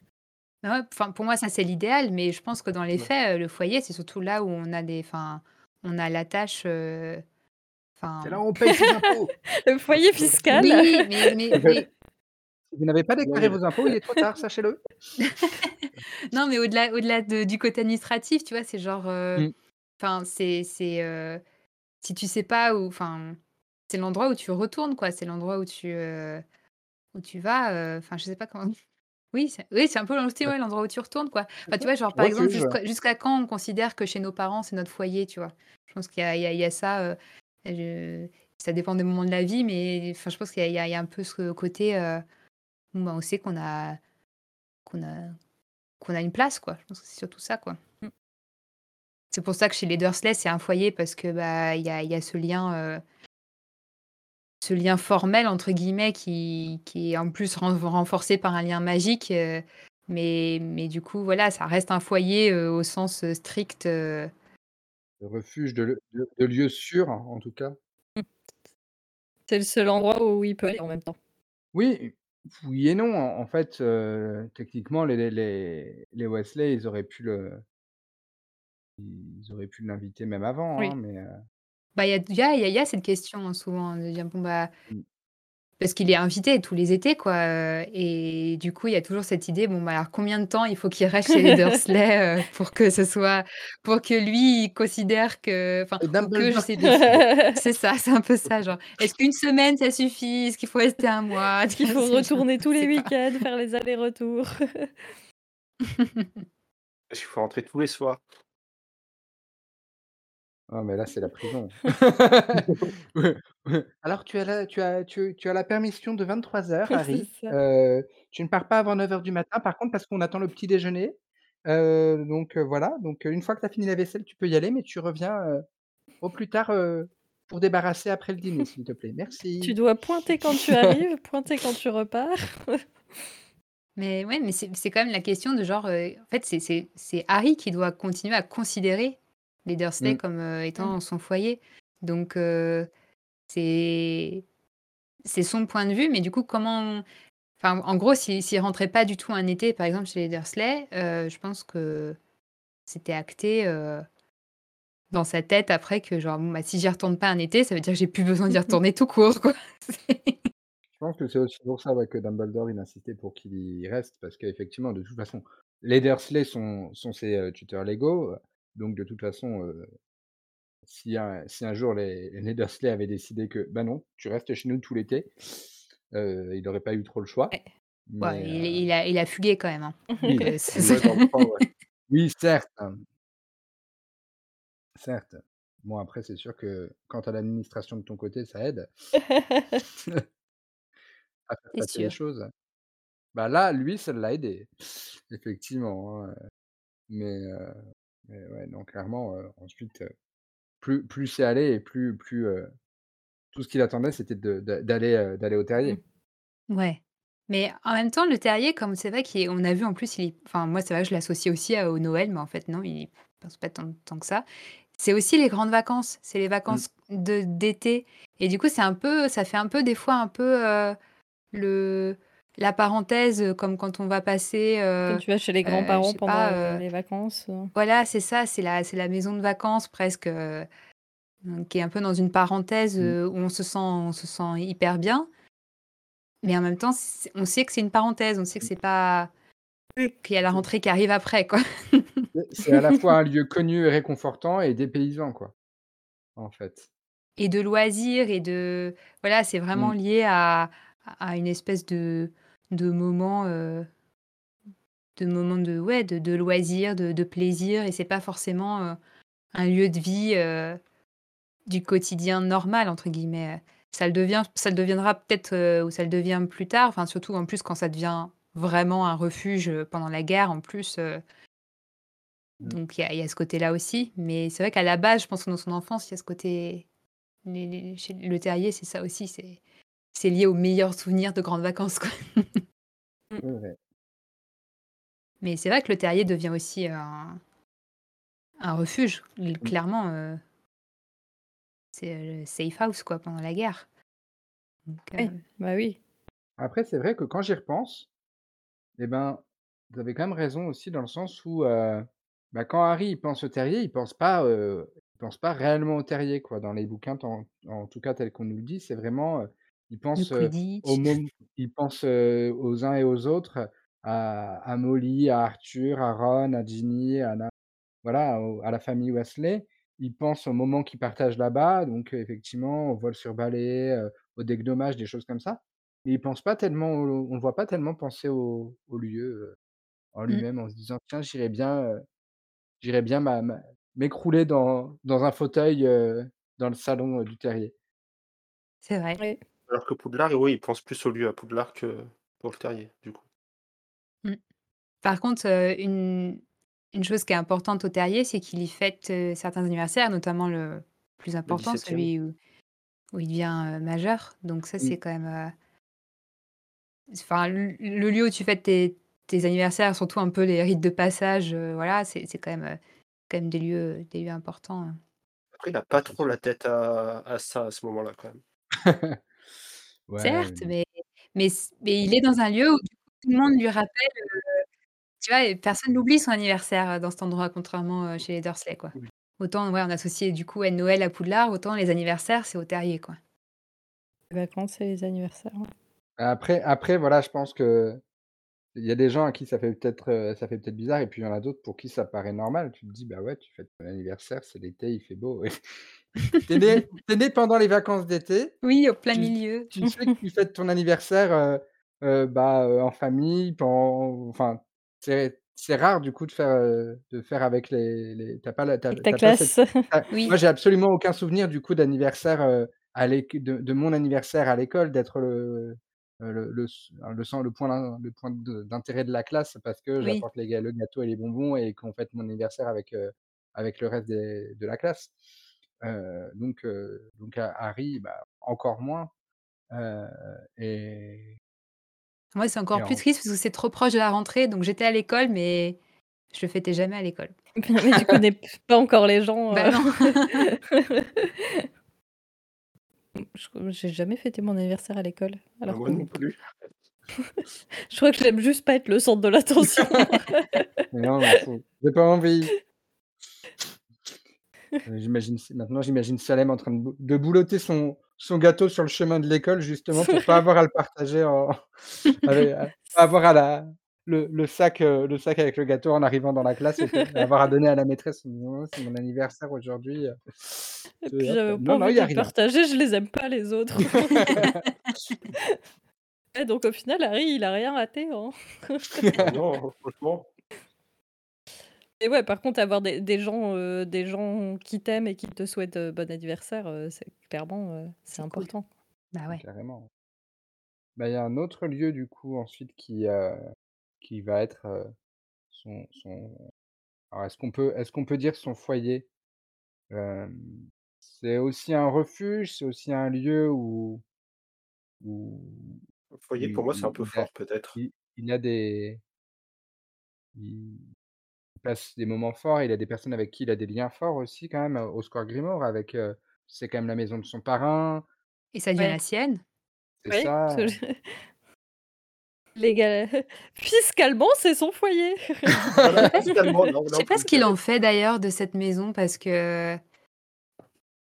Enfin, pour moi, ça, c'est l'idéal, mais je pense que dans les faits, le foyer, c'est surtout là où on a des enfin, on a la tâche, C'est là où on paye ses impôts! Le foyer fiscal. oui, mais mais mais Si vous n'avez pas déclaré vos impôts, il est trop tard, sachez-le. non, mais au-delà au-delà de du côté administratif, tu vois, c'est genre, heu, Mmh. enfin, c'est c'est, heu, si tu sais pas où enfin, c'est l'endroit où tu retournes, quoi. C'est l'endroit où tu, heu, où tu vas, enfin, je sais pas comment oui, c'est oui, c'est un peu ouais, l'endroit où tu retournes, quoi. Enfin, tu vois, genre, par exemple, jusqu'à jusqu'à quand on considère que chez nos parents, c'est notre foyer, tu vois? Je pense qu'il y a il y a il y a ça, je ça dépend des moments de la vie, mais enfin, je pense qu'il y a il y un peu ce côté, bon, bah, on sait qu'on a qu'on a qu'on a une place, quoi. Je pense que c'est surtout ça, quoi. Mmh. C'est pour ça que chez les Dursley, c'est un foyer parce que, bah, il y a il y a ce lien, heu, ce lien «formel» entre guillemets qui qui est en plus ren renforcé par un lien magique, heu, mais mais du coup, voilà, ça reste un foyer, heu, au sens, strict, Le refuge de de de lieux sûrs, en tout cas. Mmh. C'est le seul endroit où il peut aller en même temps. Oui, oui et non. En en fait, heu, techniquement, les les les les Weasley, ils auraient pu le ils auraient pu l'inviter même avant, hein, Oui. mais heu, bah, il y a il y a il y a il y a cette question, hein, souvent, de dire: «Bon, bah» mmh, Parce qu'il est invité tous les étés, quoi, et du coup, il y a toujours cette idée, bon, bah, alors combien de temps il faut qu'il reste chez les Dursley, heu, pour que ce soit pour que lui, il considère que enfin, c'est ou que je Dumbledore sais c'est ça, c'est un peu ça, genre, est-ce qu'une semaine ça suffit? Est-ce qu'il faut rester un mois? Est-ce qu'il vois? faut C'est genre, retourner tous je les sais pas. week-ends, faire les allers-retours? Parce qu'il faut rentrer tous les soirs. Ah mais là, c'est la prison. Alors tu as la tu as tu tu as la permission de 23:00 C'est Harry, ça. tu ne pars pas avant 9:00 du matin par contre parce qu'on attend le petit déjeuner, donc voilà, donc une fois que tu as fini la vaisselle, tu peux y aller mais tu reviens, au plus tard, pour débarrasser après le dîner, s'il te plaît. Tu Merci. dois pointer quand tu arrives, pointer quand tu repars. Mais ouais, mais c'est c'est quand même la question de genre, en fait, c'est c'est c'est Harry qui doit continuer à considérer les Dursley Mmh. comme, heu, Mmh. étant son foyer. Donc heu, c'est C'est son point de vue, mais du coup, comment enfin, en gros, s'il s'il rentrait pas du tout un été, par exemple, chez les Dursley, heu, je pense que c'était acté, dans sa tête après que genre, bon, bah, si j'y retourne pas un été, ça veut dire que j'ai plus besoin d'y retourner tout court, quoi. Je pense que c'est aussi pour ça, ouais, que Dumbledore, il insistait pour qu'il y reste parce qu'effectivement, de toute façon, les Dursley sont sont ses, tuteurs légaux, donc de toute façon, si un si un jour les les Dursley avaient décidé que: «Bah non, tu restes chez nous tout l'été», il aurait pas eu trop le choix. ouais. Ouais, Mais il a il a fugué quand même, hein, oui, heu, c'est oui, Ouais, dans le 3, ouais. oui, certes, hein, certes. Bon, après, c'est sûr que quand as l'administration de ton côté, ça aide à faire passer les choses. Bah là, lui, ça l'a aidé, effectivement, hein, mais mais ouais, non, clairement, ensuite, plus plus c'est allé et plus plus, tout ce qu'il attendait, c'était de de d'aller, au Mmh. terrier. Ouais, mais en même temps, le terrier, comme c'est vrai qu'on a vu en plus, il est enfin, moi, c'est vrai que je l'associe aussi à au Noël, mais en fait, non, il pense pas tant tant que ça. C'est aussi les grandes vacances, c'est les Mmh. vacances de d'été et du coup, c'est un peu ça fait un peu des fois un peu, le la parenthèse, heu, comme quand on va passer, Quand heu tu vas chez les grands-parents sais pendant, pas, heu les vacances, voilà, c'est ça, c'est la c'est la maison de vacances presque, qui est un peu dans une parenthèse, Mmh. heu, où on se sent on se sent hyper bien, mais en même temps, on sait que c'est une parenthèse, on sait que c'est pas qu'il y a la rentrée qui arrive après, quoi c'est à la fois un lieu connu et réconfortant et dépaysant, quoi, en fait. et de loisirs et de voilà, c'est vraiment Mmh. lié à à une espèce de de moment, heu, de moment de ouais, de de loisir, de de plaisir et c'est pas forcément, heu, un lieu de vie, heu, du quotidien «normal» entre guillemets. Ça le devient ça le deviendra peut-être, ou ça le devient plus tard, enfin surtout en plus quand ça devient vraiment un refuge, pendant la guerre en plus, donc il y y a ce côté-là aussi. Mais c'est vrai qu'à la base, je pense que dans son enfance, il y a ce côté le terrier, c'est ça aussi, c'est c'est lié aux meilleurs souvenirs de grandes vacances, quoi. Vrai. Mais c'est vrai que le terrier devient aussi un un refuge, Mmh. clairement, heu c'est, le safe house quoi, pendant la guerre. Donc Ouais, heu, bah oui. Après, c'est vrai que quand j'y repense, et ben, vous avez quand même raison aussi dans le sens où, bah, quand Harry, il pense au terrier, il pense pas, il pense pas réellement au terrier, quoi. Dans les bouquins, en tout cas tel qu'on nous le dit, c'est vraiment, heu, il le pense, heu, au quidditch. mom il pense, heu, aux uns et aux autres, à à Molly, à Arthur, à Ron, à Ginny, à voilà, au à la famille Weasley. Il pense aux moments qu'ils partagent là-bas, donc effectivement, au vol sur balai, au dégommage, des choses comme ça. Mais il pense pas tellement au on le voit pas tellement penser au au lieu, en Mmh, lui-même, en se disant: «Tiens, j'irais bien, j'irais bien m'a m'a m'écrouler dans dans un fauteuil, dans le salon, du terrier». c'est vrai. Alors que Poudlard, oui, il pense plus au lieu à Poudlard que pour le terrier, du coup. Mmh. Par contre, une une chose qui est importante au terrier, c'est qu'il y fête, certains anniversaires, notamment le plus important, 17e. celui où où il devient, majeur. Donc ça, Mmh. c'est quand même, enfin, le lieu où tu fêtes tes tes anniversaires, surtout un peu les rites de passage, voilà, c'est c'est quand même, quand même des lieux, des lieux importants, hein. Après, il a Ah, pas trop la tête à à ça, à ce moment-là, quand même. Ouais, Certes, mais mais mais il est dans un lieu où du coup tout le monde lui rappelle, heu, tu vois? Et personne n'oublie son anniversaire, heu, dans cet endroit, contrairement, heu, chez les Dursley, quoi. Oui. Autant, ouais, on associait du coup, ouais, Noël à Poudlard, autant les anniversaires, c'est au terrier, quoi. Les vacances et les anniversaires, ouais. après après voilà, je pense qu'il y a des gens à qui ça fait peut-être, ça fait peut-être bizarre et puis il y en a d'autres pour qui ça paraît normal. Tu te dis: «Bah ouais, tu fêtes ton anniversaire, c'est l'été, il fait beau». Es né né pendant les vacances d'été, Oui, au plein tu milieu. tu sais que tu fêtes ton anniversaire, heu heu, bah, heu, en famille, enfin, c'est rare du coup de faire, de faire avec les les tu as pas la as ta pas cette classe. Oui, moi j'ai absolument aucun souvenir du coup d'anniversaire, à de de mon anniversaire à l'école, d'être le, le le point le point d'intérêt de la classe parce que oui. j'apporte le gâteau et les bonbons et qu'on fête mon anniversaire avec, avec le reste des de la classe. Heu, donc heu, donc ha Harry, bah, encore moins, et Moi, c'est et encore plus en triste parce que c'est trop proche de la rentrée, donc j'étais à l'école, mais je le fêtais jamais à l'école. Mais tu connais pas encore les gens, Bah heu non. Je crois j'ai jamais fêté mon anniversaire à l'école, Bah, alors moi que non plus. je crois que j'aime juste pas être le centre de l'attention. non, j'ai pas envie. Heu, j'imagine maintenant j'imagine Salem en train de bou de boulotter son son gâteau sur le chemin de l'école justement pour pas avoir à le partager en avec à pas avoir à la le le sac, heu, le sac avec le gâteau en arrivant dans la classe et avoir à donner à la maîtresse en disant: «Oh, c'est mon anniversaire aujourd'hui, heu». Et puis j'avais pas non, non, envie il de y a le rien. partager, je les aime pas les autres. Et donc au final, Harry, il a rien raté, hein. Bah, non, franchement. Et ouais, par contre, avoir des des gens, heu, des gens qui t'aiment et qui te souhaitent, heu, bon anniversaire, heu, c'est clairement, c'est cool. important. Bah ouais. Carrément. Bah, il y a un autre lieu du coup ensuite qui, qui va être, son son alors est-ce qu'on peut est-ce qu'on peut dire son foyer? C'est aussi un refuge, c'est aussi un lieu où voyez, où pour moi, c'est un peu fort, peut-être. il il a des il passe des moments forts, il a des personnes avec qui il a des liens forts aussi quand même, heu, au Square Grimoire avec, heu, c'est quand même la maison de son parrain, Et ça devient Ouais, la sienne? c'est ouais, ça, légal fiscalement, c'est son foyer. Je sais Voilà, pas ce qu'il fiscalement, non, je là, on sais pas le ce qu'il en fait d'ailleurs de cette maison parce que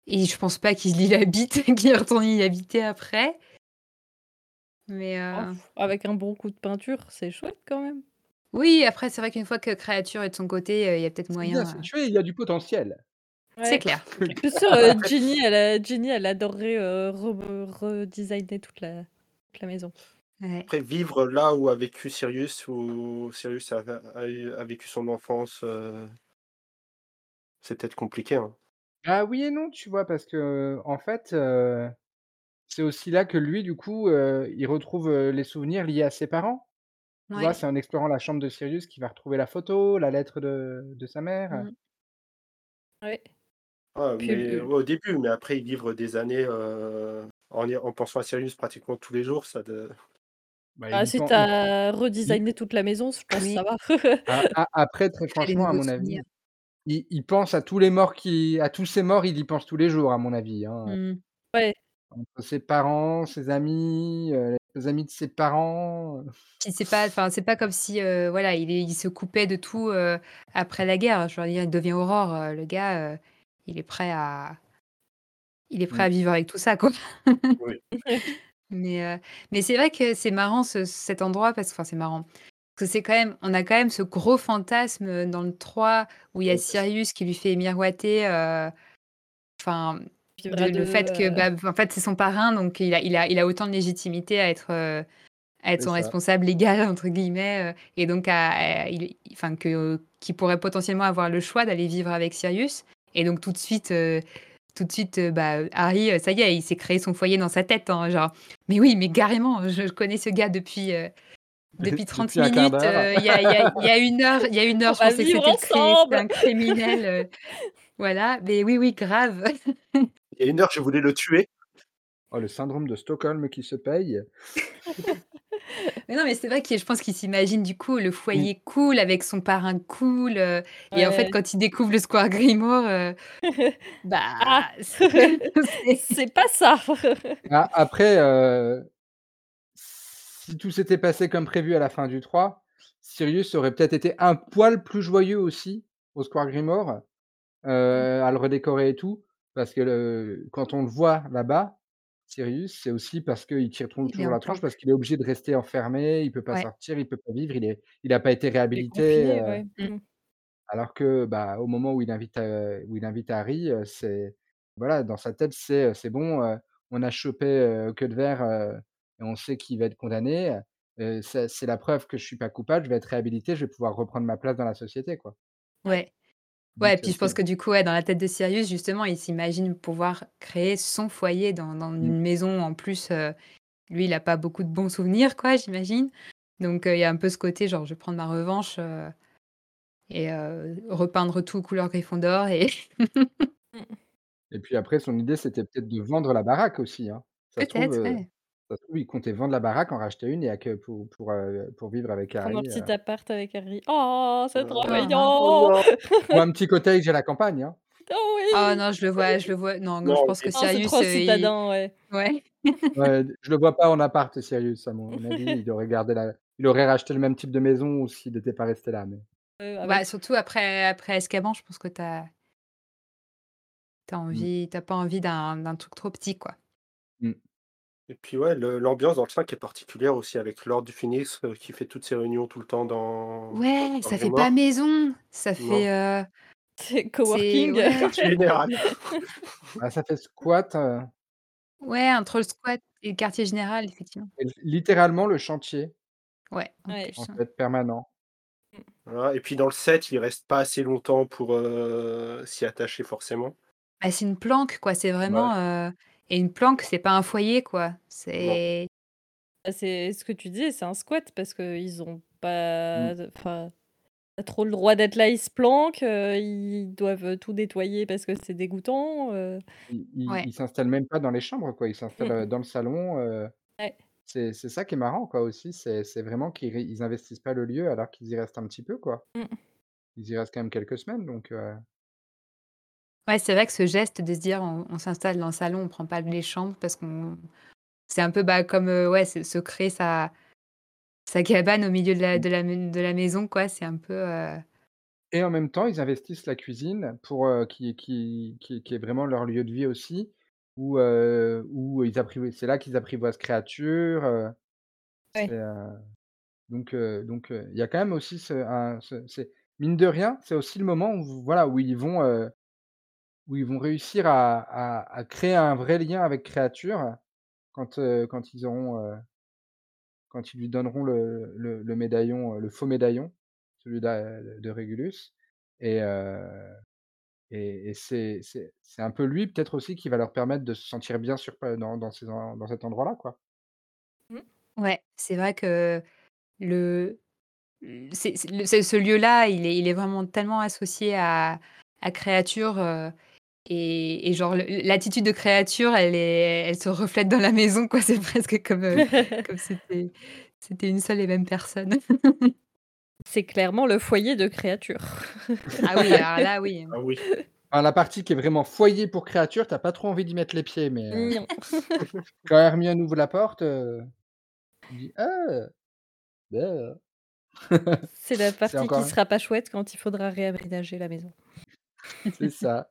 et je pense pas qu'il y habite, qu'il y retourne y habiter après. Mais, Oh, heu, avec un bon coup de peinture, c'est chouette quand même. Oui, après c'est vrai qu'une fois que Créature est de son côté, il y a peut-être c'est bien moyen, heu situé, il y a du potentiel. c'est Ouais. clair. Je suis sûre, heu, Ginny, elle a Ginny, elle adorerait, re redesigner toute la la maison. Ouais. Après vivre là où a vécu Sirius, où Sirius a a eu a vécu son enfance, c'est peut-être compliqué, hein. Ah oui et non, tu vois? Parce qu'en fait, heu, c'est aussi là que lui, du coup, il retrouve, les souvenirs liés à ses parents. Tu vois? Ouais. C'est en explorant la chambre de Sirius qu'il va retrouver la photo, la lettre de de sa mère. Mmh. Ouais. Ah mais au début, mais après y vivre des années, heu, en pensant à Sirius pratiquement tous les jours, ça de Bah, Ah il y si pen tu il as il redesigné toute la maison, je pense Oui. ça va. après très franchement, à mon souvenirs. avis, il il pense à tous les morts qui à tous ses morts, il y pense tous les jours, à mon avis, hein. Mmh. Ouais. Entre ses parents, ses amis, heu, les amis de ses parents, Puis c'est pas enfin, c'est pas comme si, voilà, il est il se coupait de tout, après la guerre. Je veux dire, il devient Aurore, le gars, il est prêt à il est prêt à Mmh. vivre avec tout ça, quoi. Oui. Mais mais c'est vrai que c'est marrant ce cet endroit parce enfin, c'est marrant, parce que c'est quand même on a quand même ce gros fantasme, dans le 3 où il y a Sirius qui lui fait miroiter, enfin, de à le 2, fait que, heu bah, en fait, c'est son parrain, donc il a il a il a autant de légitimité à être, heu, à être son ça. «responsable légal» entre guillemets, heu et donc à à il est enfin que qu'il pourrait potentiellement avoir le choix d'aller vivre avec Sirius et donc tout de suite, tout de suite, bah, Harry, ça y est, il s'est créé son foyer dans sa tête, hein, genre: «Mais oui, mais carrément, je connais ce gars depuis, depuis 30 Depuis un quart minutes, il y a il y a il y a 1 heure il y a 1 On heure, je pensais que c'était un criminel, voilà». Mais oui, oui, grave. Il y a 1 heure, je voulais le tuer. Oh, le syndrome de Stockholm qui se paye. Mais non, mais c'est vrai que je pense qu'il s'imagine du coup le Mmh. foyer cool avec son parrain cool, heu et en fait, quand il découvre le square Grimoire, heu, Ah! bah, c'est C'est pas ça! A après, heu, si tout s'était passé comme prévu à la fin du 3, Sirius aurait peut-être été un poil plus joyeux aussi au square Grimoire, Mmh. à le redécorer et tout. Parce que le quand on le voit là-bas, Sirius, c'est aussi parce qu'il tire Il toujours la tronche, planque. parce qu'il est obligé de rester enfermé, il peut pas Ouais. sortir, il peut pas vivre, il est il a pas été réhabilité, confiné, heu ouais. Mmh. Alors que, bah, au moment où il invite, heu, où il invite Harry, heu, c'est voilà, dans sa tête, c'est, «C'est bon, on a chopé, Queue de Verre, et on sait qu'il va être condamné, c'est c'est la preuve que je suis pas coupable, je vais être réhabilité, je vais pouvoir reprendre ma place dans la société, quoi». Ouais. Ouais. Puis je pense que du coup, ouais, dans la tête de Sirius, justement, il s'imagine pouvoir créer son foyer dans dans mmh, une maison en plus, heu, lui, il a pas beaucoup de bons souvenirs, quoi, j'imagine. Donc heu, il y a un peu ce côté genre: «Je vais prendre ma revanche, heu et repeindre tout couleur Gryffondor» et Mmh. et puis après son idée, c'était peut-être de vendre la baraque aussi, hein. Peut-être, ouais. Ça se trouve, il comptait vendre la baraque, en racheter une et à que pour pour, heu, pour vivre avec Prendre un Harry, heu petit appart avec Harry. Oh, c'est trop Oh! Oh mignon! non! ou un petit cottage à la campagne, hein. Oh Oh oui! non, je le vois je le vois non, non, je Non, pense que mais Oh, c'est Sirius, trop heu, il citadin, ouais. ouais. Ouais, je le vois pas en appart Sirius, à mon avis, il aurait gardé la il aurait racheté le même type de maison s'il était pas resté là, mais Heu, Bah, avec surtout après après Azkaban, je pense que tu as tu as mmh, envie tu as pas envie d'un d'un truc trop petit, quoi. mmh. Et puis ouais, le l'ambiance dans le 5 est particulière aussi avec l'Ordre du Phénix, heu, qui fait toutes ses réunions tout le temps dans dans Ouais, square ça fait pas Grimoire. maison, ça Non, fait, c'est c'est coworking. ouais, quartier général. Bah, ça fait squat, heu, ouais, entre le squat et le quartier général, effectivement. et littéralement le chantier, Ouais, en Ouais. en plus, hein. fait, permanent. Voilà et puis dans le 7, il reste pas assez longtemps pour, s'y attacher forcément. Bah, c'est une planque, quoi, c'est Ouais, vraiment, et une planque, c'est pas un foyer, quoi. C'est Bah, c'est ce que tu disais, c'est un squat parce qu'ils ont pas de enfin, pas trop le droit d'être là, ils se planquent, heu, ils doivent tout nettoyer parce que c'est dégoûtant, heu. Ils ouais, s'installent même pas dans les chambres, quoi, ils s'installent, heu, mh. dans le salon, Ouais. c'est c'est ça qui est marrant, quoi, aussi, c'est c'est vraiment qu'ils investissent pas le lieu alors qu'ils y restent un petit peu, quoi. Mmh. Ils y restent quand même quelques semaines donc ouais, c'est vrai que ce geste de se dire: «On on s'installe dans le salon, on prend pas les chambres» parce qu'on c'est un peu, bah, comme, heu, ouais, se se créer sa sa cabane au milieu de la de la mai de la maison, quoi. C'est un peu, heu et en même temps, ils investissent la cuisine pour, heu, qui qui qui qui est vraiment leur lieu de vie aussi, où, où ils c'est là qu'ils apprivoisent c'est, Ouais. heu, donc donc il y a quand même aussi ce un ce c'est mine de rien, c'est aussi le moment où voilà, où ils vont, Où ils vont réussir à créer un vrai lien avec créature quand, ils lui donneront le faux médaillon, celui d'a de Régulus et c'est un peu lui peut-être aussi qui va leur permettre de se sentir bien sur dans cet endroit-là, quoi. Mmh. Ouais, c'est vrai que ce lieu-là, il est vraiment tellement associé à Créature, et et genre l'attitude de Créature, elle est elle se reflète dans la maison, quoi. C'est presque comme, si c'était c'était une seule et même personne. C'est clairement le foyer de Créature. Ah oui, alors là, oui. Ah oui. Alors la partie qui est vraiment foyer pour Créature, tu as pas trop envie d'y mettre les pieds, mais heu, Non. quand Hermione ouvre la porte, heu, tu dis: «Ah! Bah!» C'est la partie qui sera pas chouette quand il faudra réaménager la maison. c'est ça.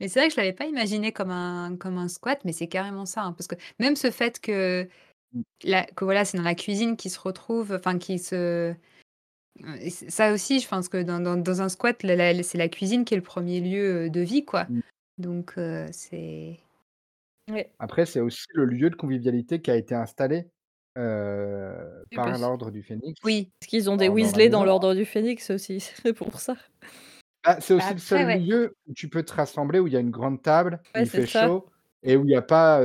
Mais c'est vrai que je l'avais pas imaginé comme un comme un squat, mais c'est carrément ça, hein, parce que même ce fait que Mmh. la que voilà, c'est dans la cuisine qu'ils se retrouvent, enfin qu'ils se et ça aussi, je pense que dans dans dans un squat, la la c'est la cuisine qui est le 1er lieu, de vie, quoi. Mmh. Donc c'est Ouais. Après, c'est aussi le lieu de convivialité qui a été installé, Oui, par parce l'ordre du Phénix oui. parce qu'ils ont des dans dans la Weasley dans maison. l'ordre du Phénix aussi, c'est pour ça. Ah, c'est aussi le seul ouais. lieu où tu peux te rassembler, où il y a une grande table, où Ouais, il c'est fait ça. chaud et où il y a pas,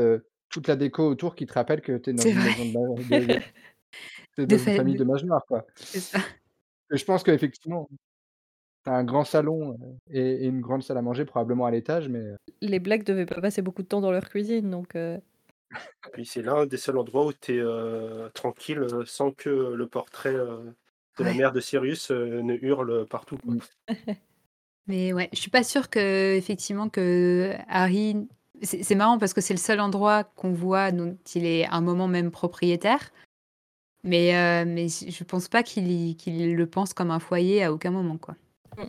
toute la déco autour qui te rappelle que tu es dans C'est une vrai. maison de ma de de tu es De dans une famille de de mages noirs, quoi. c'est ça. Et je pense qu'effectivement, tu as un grand salon, et et une grande salle à manger probablement à l'étage, mais Les Black devaient pas passer beaucoup de temps dans leur cuisine, donc Puis c'est l'un des seuls endroits où tu es, tranquille, sans que le portrait, de la Ouais. mère de Sirius, ne hurle partout, quoi. Mais ouais, je suis pas sûre qu'effectivement que Harry c'est c'est marrant parce que c'est le seul endroit qu'on voit dont il est à un moment même propriétaire. Mais heu, mais je pense pas qu'il y qu'il le pense comme un foyer à aucun moment, quoi. Mmh.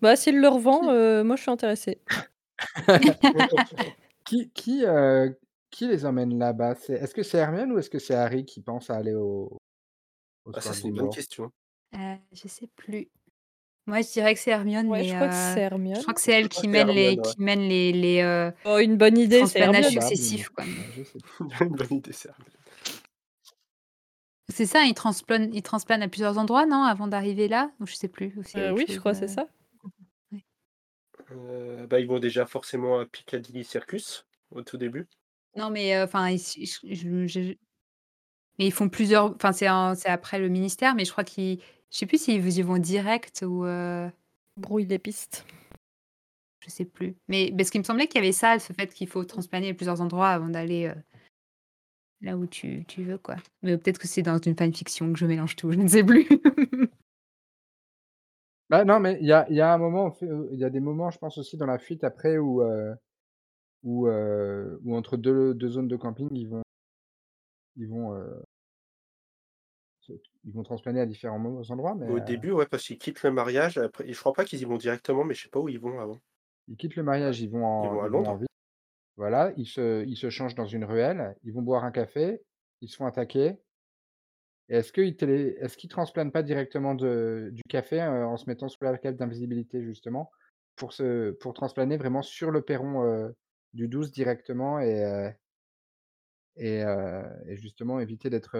Bah, s'il le revend, heu, moi je suis intéressée. qui qui, heu, qui les emmène là-bas? C'est est-ce que c'est Hermione ou est-ce que c'est Harry qui pense à aller au au Ah ça, c'est une bonne question. Heu, je sais plus. Moi, je dirais que c'est Hermione, Ouais, je mais crois que c'est je crois que c'est elle crois qui que c'est mène les Hermione, ouais. qui mène les les, heu, Oh, une bonne idée, c'est Hermione. Successifs, quoi. ouais, je sais pas. Une bonne idée, c'est Hermione. C'est ça, ils transplanent ils transplanent à plusieurs endroits, non, avant d'arriver là? Ou je sais plus, ou autre oui, je chose, crois, c'est heu? ça. Bah, ils vont déjà forcément à Piccadilly Circus, au tout début. Non, mais enfin, ils s je je je mais ils font plusieurs enfin, c'est en c'est après le ministère, mais je crois qu'ils je sais plus s'ils y vont direct ou heu Brouille les pistes. je sais plus. Mais parce qu'il me semblait qu'il y avait ça, ce fait qu'il faut transplaner plusieurs endroits avant d'aller, heu là où tu tu veux, quoi. Mais peut-être que c'est dans une fanfiction que je mélange tout, je ne sais plus. Bah, non, mais il y a il y a un moment, il y a des moments, je pense aussi dans la fuite après où, heu où, où entre 2- 2 zones de camping, ils vont ils vont, se ils vont transplaner à différents endroits, mais Au heu début, ouais, parce qu'ils quittent le mariage, après je crois pas qu'ils y vont directement, mais je sais pas où ils vont avant. Ils quittent le mariage, ils vont Ils en vont à ils vont en Londres? ville, voilà, ils se ils se changent dans une ruelle, ils vont boire un café, ils se font attaquer est-ce qu'ils télé est-ce qu'ils transplanent pas directement de du café, heu, en se mettant sous la cape d'invisibilité justement, pour se pour transplaner vraiment sur le perron, heu, du 12 directement et et et justement éviter d'être,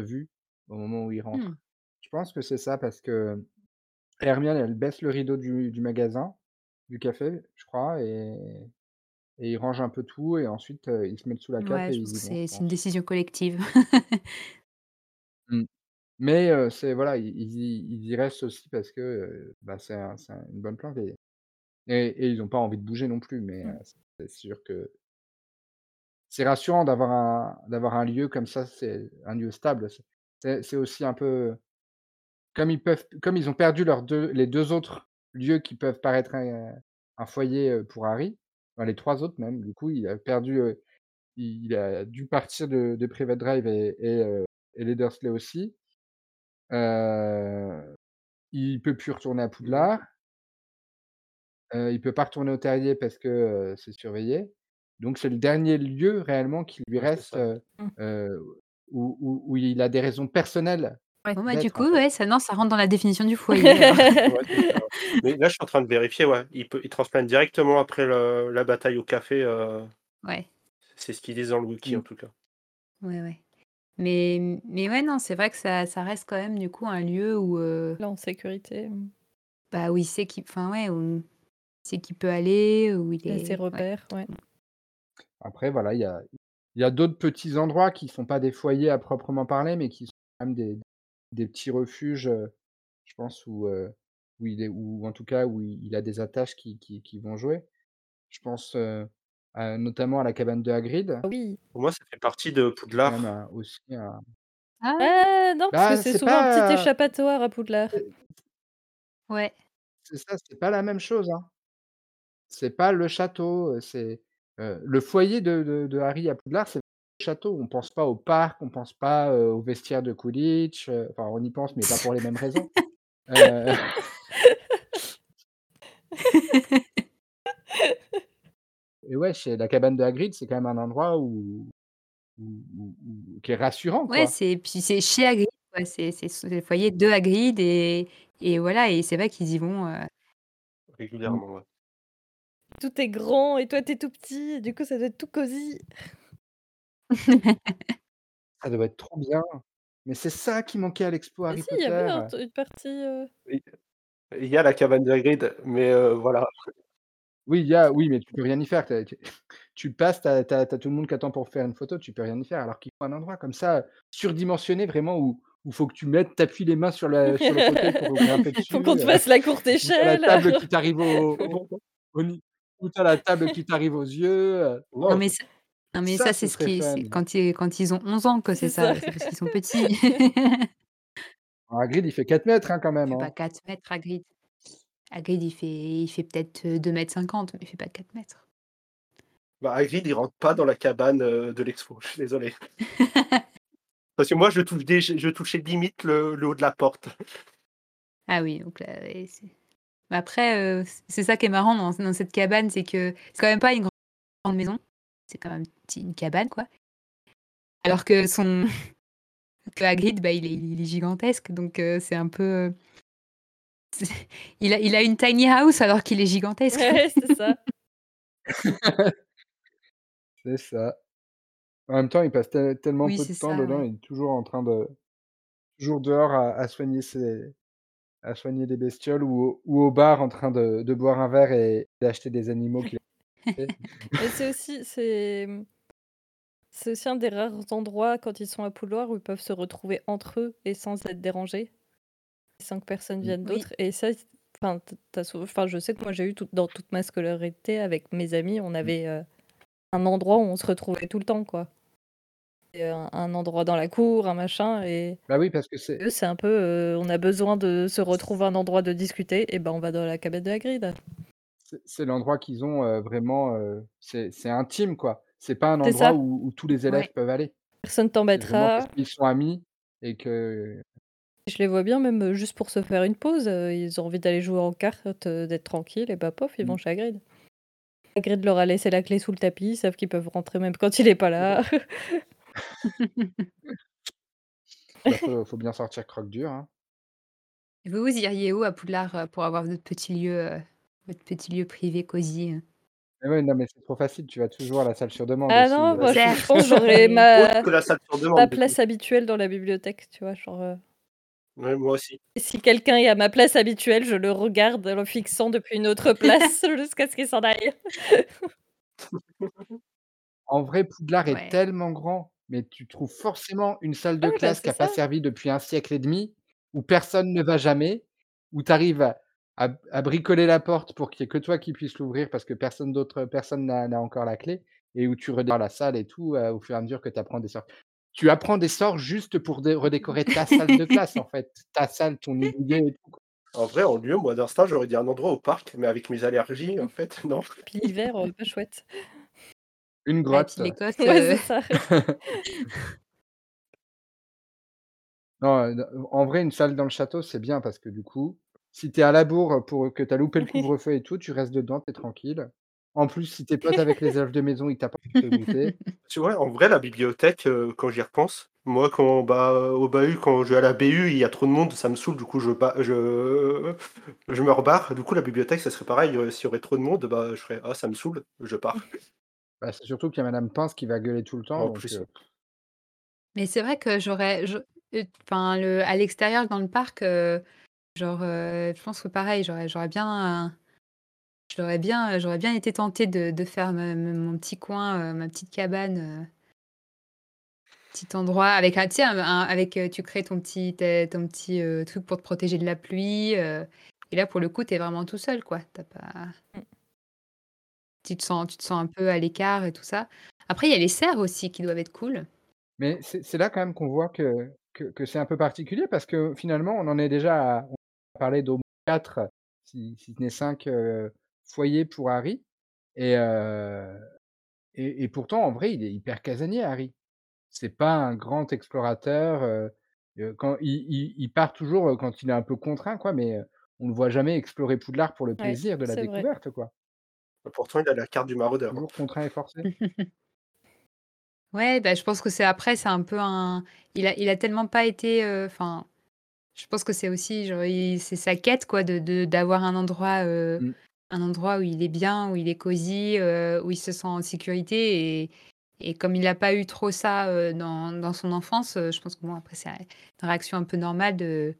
vus? Au moment où ils Mmh. rentrent? Je pense que c'est ça parce que Hermione, elle baisse le rideau du du magasin, du café, je crois et et ils rangent un peu tout et ensuite, ils se mettent sous la cape Ouais, et ils c'est c'est une décision collective. Mmh. Mais c'est voilà, ils ils y ils y restent aussi parce que, bah, c'est un c'est un une bonne plante et et et ils ont pas envie de bouger non plus, mais Mmh. c'est sûr que c'est rassurant d'avoir un d'avoir un lieu comme ça, c'est un lieu stable. C'est c'est aussi un peu comme ils peuvent comme ils ont perdu leurs 2 les 2 autres lieux qui peuvent paraître un un foyer, pour Harry, enfin les 3 autres même, du coup, il a perdu, il a dû partir de de Privet Drive et et heu et les Dursley aussi. Heu, il peut plus retourner à. Poudlard. Heu, il peut pas retourner aux Terriers parce que, c'est surveillé. Donc c'est le dernier lieu réellement qui lui reste. Où où où il a des raisons personnelles Ouais. Bon, bah, du coup, ouais, ça non, ça rentre dans la définition du foyer. Ouais. Mais là, je suis en train de vérifier, ouais, il peut il transplane directement après le la bataille au café, Ouais. c'est ce qu'ils disent dans le wiki, Mmh. en tout cas. Ouais, ouais. Mais mais ouais, non, c'est vrai que ça ça reste quand même, du coup, un lieu où, heu Là, en sécurité, mmh. bah, où il sait qu'il enfin, ouais, où il sait qu'il peut aller, où il Il a ses est ouais. repères, ouais. Après, voilà, il y a il y a d'autres petits endroits qui sont pas des foyers à proprement parler, mais qui sont quand même des des petits refuges, je pense où, il est où en tout cas où il a des attaches qui qui qui vont jouer. Je pense, à notamment à la cabane de Hagrid, oui. Pour moi, ça fait partie de même, Poudlard. aussi Ah! Ah non, parce que bah, c'est c'est souvent un petit échappatoire à Poudlard. c'est Ouais. c'est ça, c'est pas la même chose, hein. C'est pas le château, c'est, heu, le foyer de de de Harry à Poudlard, c'est le château. On pense pas au parc, on pense pas, heu, aux vestiaires de Quidditch, heu, enfin on y pense, mais pas pour les mêmes raisons. Heu et ouais, chez la cabane de Hagrid, c'est quand même un endroit où où où où qui est rassurant, Ouais, c'est puis c'est chez Hagrid, quoi, c'est c'est c'est le foyer de Hagrid et et voilà et c'est vrai qu'ils y vont. Régulièrement, ouais. Tout est grand et toi, tu es tout petit et du coup, ça doit être tout cosy. Ça doit être trop bien. Mais c'est ça qui manquait à l'expo Harry si, il y avait un une partie, Oui, il y a la cabane de Hagrid, mais heu, voilà. Oui, il y a oui, mais tu peux rien y faire. Tu passes, tu as tout le monde qui attend pour faire une photo, tu peux rien y faire. Alors qu'il faut un endroit comme ça, surdimensionné vraiment où où faut que tu mettes tu appuies les mains sur le sur le fauteuil pour grimper Faut dessus, qu'on te heu, fasse la courte as la échelle. table qui t'arrive au au au tu as la table qui t'arrive aux yeux, heu, Non mais ça non mais ça, ça, ce c'est ce qui quand ils quand ils ont 11 ans que c'est ça. ça, c'est parce qu'ils sont petits. Alors Hagrid, il fait 4 mètres, hein, quand Il même, fait pas hein. 4 mètres Hagrid. Hagrid, il fait il fait peut-être, heu, 2,50 m, mais il fait pas 4 mètres. bah, Hagrid, il rentre pas dans la cabane, heu, de l'expo, je suis désolé. Parce que moi, je touche je touchais limite le le haut de la porte. Ah oui, donc là, oui, c'est après, heu, c c'est ça qui est marrant dans dans cette cabane, c'est que c'est quand même pas une grande maison, c'est quand même une cabane, quoi. Alors que son que Hagrid, bah, il est il est gigantesque, donc heu, c'est un peu, c'est il a il a une tiny house alors qu'il est gigantesque. Ouais, c'est ça. C'est ça. En même temps, il passe tel tellement Oui, peu de temps ça, dedans, ouais. il est toujours en train de toujours dehors à à soigner ses à soigner des bestioles ou au ou au bar en train de de boire un verre et d'acheter des animaux c'est aussi c'est, c'est aussi un des rares endroits quand ils sont à Poudlard où ils peuvent se retrouver entre eux et sans être dérangés. Sans que personne Mmh. vienne Oui. d'autre et ça, enfin, enfin, je sais que moi, j'ai eu dans toute ma scolarité avec mes amis, on Mmh. avait, heu, un endroit où on se retrouvait tout le temps, quoi. Un un endroit dans la cour, un machin et Bah oui, parce que c'est eux, c'est un peu, heu, on a besoin de se retrouver un endroit de discuter et ben, on va dans la cabane de Hagrid. c'est c'est l'endroit qu'ils ont, heu, vraiment, heu, c'est c'est intime, quoi. C'est pas un C'est endroit ça. où où tous les élèves Ouais. peuvent aller. Personne C'est vraiment parce t'embêtera. qu'ils sont amis et que Je les vois bien même, juste pour se faire une pause, ils ont envie d'aller jouer aux cartes, d'être tranquilles et bah, pof, ils vont mmh, chez Hagrid. Hagrid leur a laissé la clé sous le tapis, ils savent qu'ils peuvent rentrer même quand il est pas là. bah, faut faut bien sortir croque-dur, hein. Et vous, vous iriez où à Poudlard, heu, pour avoir votre petit lieu, heu, votre petit lieu privé cosy? Mais ouais, non, mais c'est trop facile, tu vas toujours à la salle sur demande Ah aussi, non, heu, moi je je Certes, pense j'aurais Autre ma que la salle sur ma demande, du coup. place habituelle dans la bibliothèque, tu vois? Genre, Ouais, moi aussi. si quelqu'un est à ma place habituelle, je le regarde en le fixant depuis une autre place jusqu'à ce qu'il s'en aille. en vrai, Poudlard est ouais. tellement grand, mais tu trouves forcément une salle de bah, classe qui c'est a pas servi depuis un siècle et demi, où personne ne va jamais, où tu arrives à à b à bricoler la porte pour qu'il y ait que toi qui puisses l'ouvrir parce que personne d'autre personne n'a n'a encore la clé et où tu redécores la salle et tout, au fur et à mesure que tu apprends des sorts. Tu apprends des sorts juste pour dé redécorer ta salle de classe, en fait, ta salle, ton mobilier et tout, quoi. En vrai, en lieu, moi, d'instinct, j'aurais dit un endroit au parc, mais avec mes allergies, en fait, non. Puis l'hiver, heu, pas chouette. Une grotte. l'Écosse, Ouais. Non, en vrai, une salle dans le château, c'est bien parce que du coup, si tu es à la bourre pour que tu as loupé le couvre-feu et tout, tu restes dedans, tu es tranquille. En plus, si tu es pote avec les elfes de maison, ils t'apportent à goûter. Tu vois, en vrai, la bibliothèque, heu, quand j'y repense, moi, quand, bah, au bahut, quand je vais à la BU, il y a trop de monde, ça me saoule, du coup, je je je me rebarre. Du coup, la bibliothèque, ça serait pareil, heu, s'il y aurait trop de monde, bah, je ferais: «Ah, ça me saule», je pars. Bah, c'est surtout qu'il y a madame Pince qui va gueuler tout le temps En donc plus, heu Mais c'est vrai que j'aurais je enfin le à l'extérieur dans le parc, genre, je pense que pareil, j'aurais j'aurais bien j'aurais bien, j'aurais bien été tentée de de faire mon petit coin, ma petite cabane, petit endroit avec un tu sais, un un avec, tu crées ton petit tes ton petit, truc pour te protéger de la pluie, et là, pour le coup, tu es vraiment tout seul, quoi. Tu as pas Mmh. Tu te sens tu te sens un peu à l'écart et tout ça. Après, il y a les cerfs aussi qui doivent être cool. Mais c'est c'est là quand même qu'on voit que que que c'est un peu particulier parce que finalement, on en est déjà à on a parlé d'au moins 4, si si ce n'est 5, heu, foyers pour Harry et heu et et pourtant, en vrai, il est hyper casanier, Harry. C'est pas un grand explorateur, heu, quand il il il part toujours, quand il est un peu contraint, quoi, mais on le voit jamais explorer Poudlard pour le Ouais, plaisir de la c'est vrai. découverte, quoi. Bah, pourtant, il a la carte du maraudeur. Toujours contraint et forcé. Ouais, bah, je pense que c'est après, c'est un peu un il a il a tellement pas été, heu, enfin, je pense que c'est aussi c'est sa quête quoi de d'avoir un endroit, heu, Mmh. un endroit où il est bien, où il est cosy, heu, où il se sent en sécurité et et comme il a pas eu trop ça, dans dans son enfance, je pense que bon après c'est une réaction un peu normale de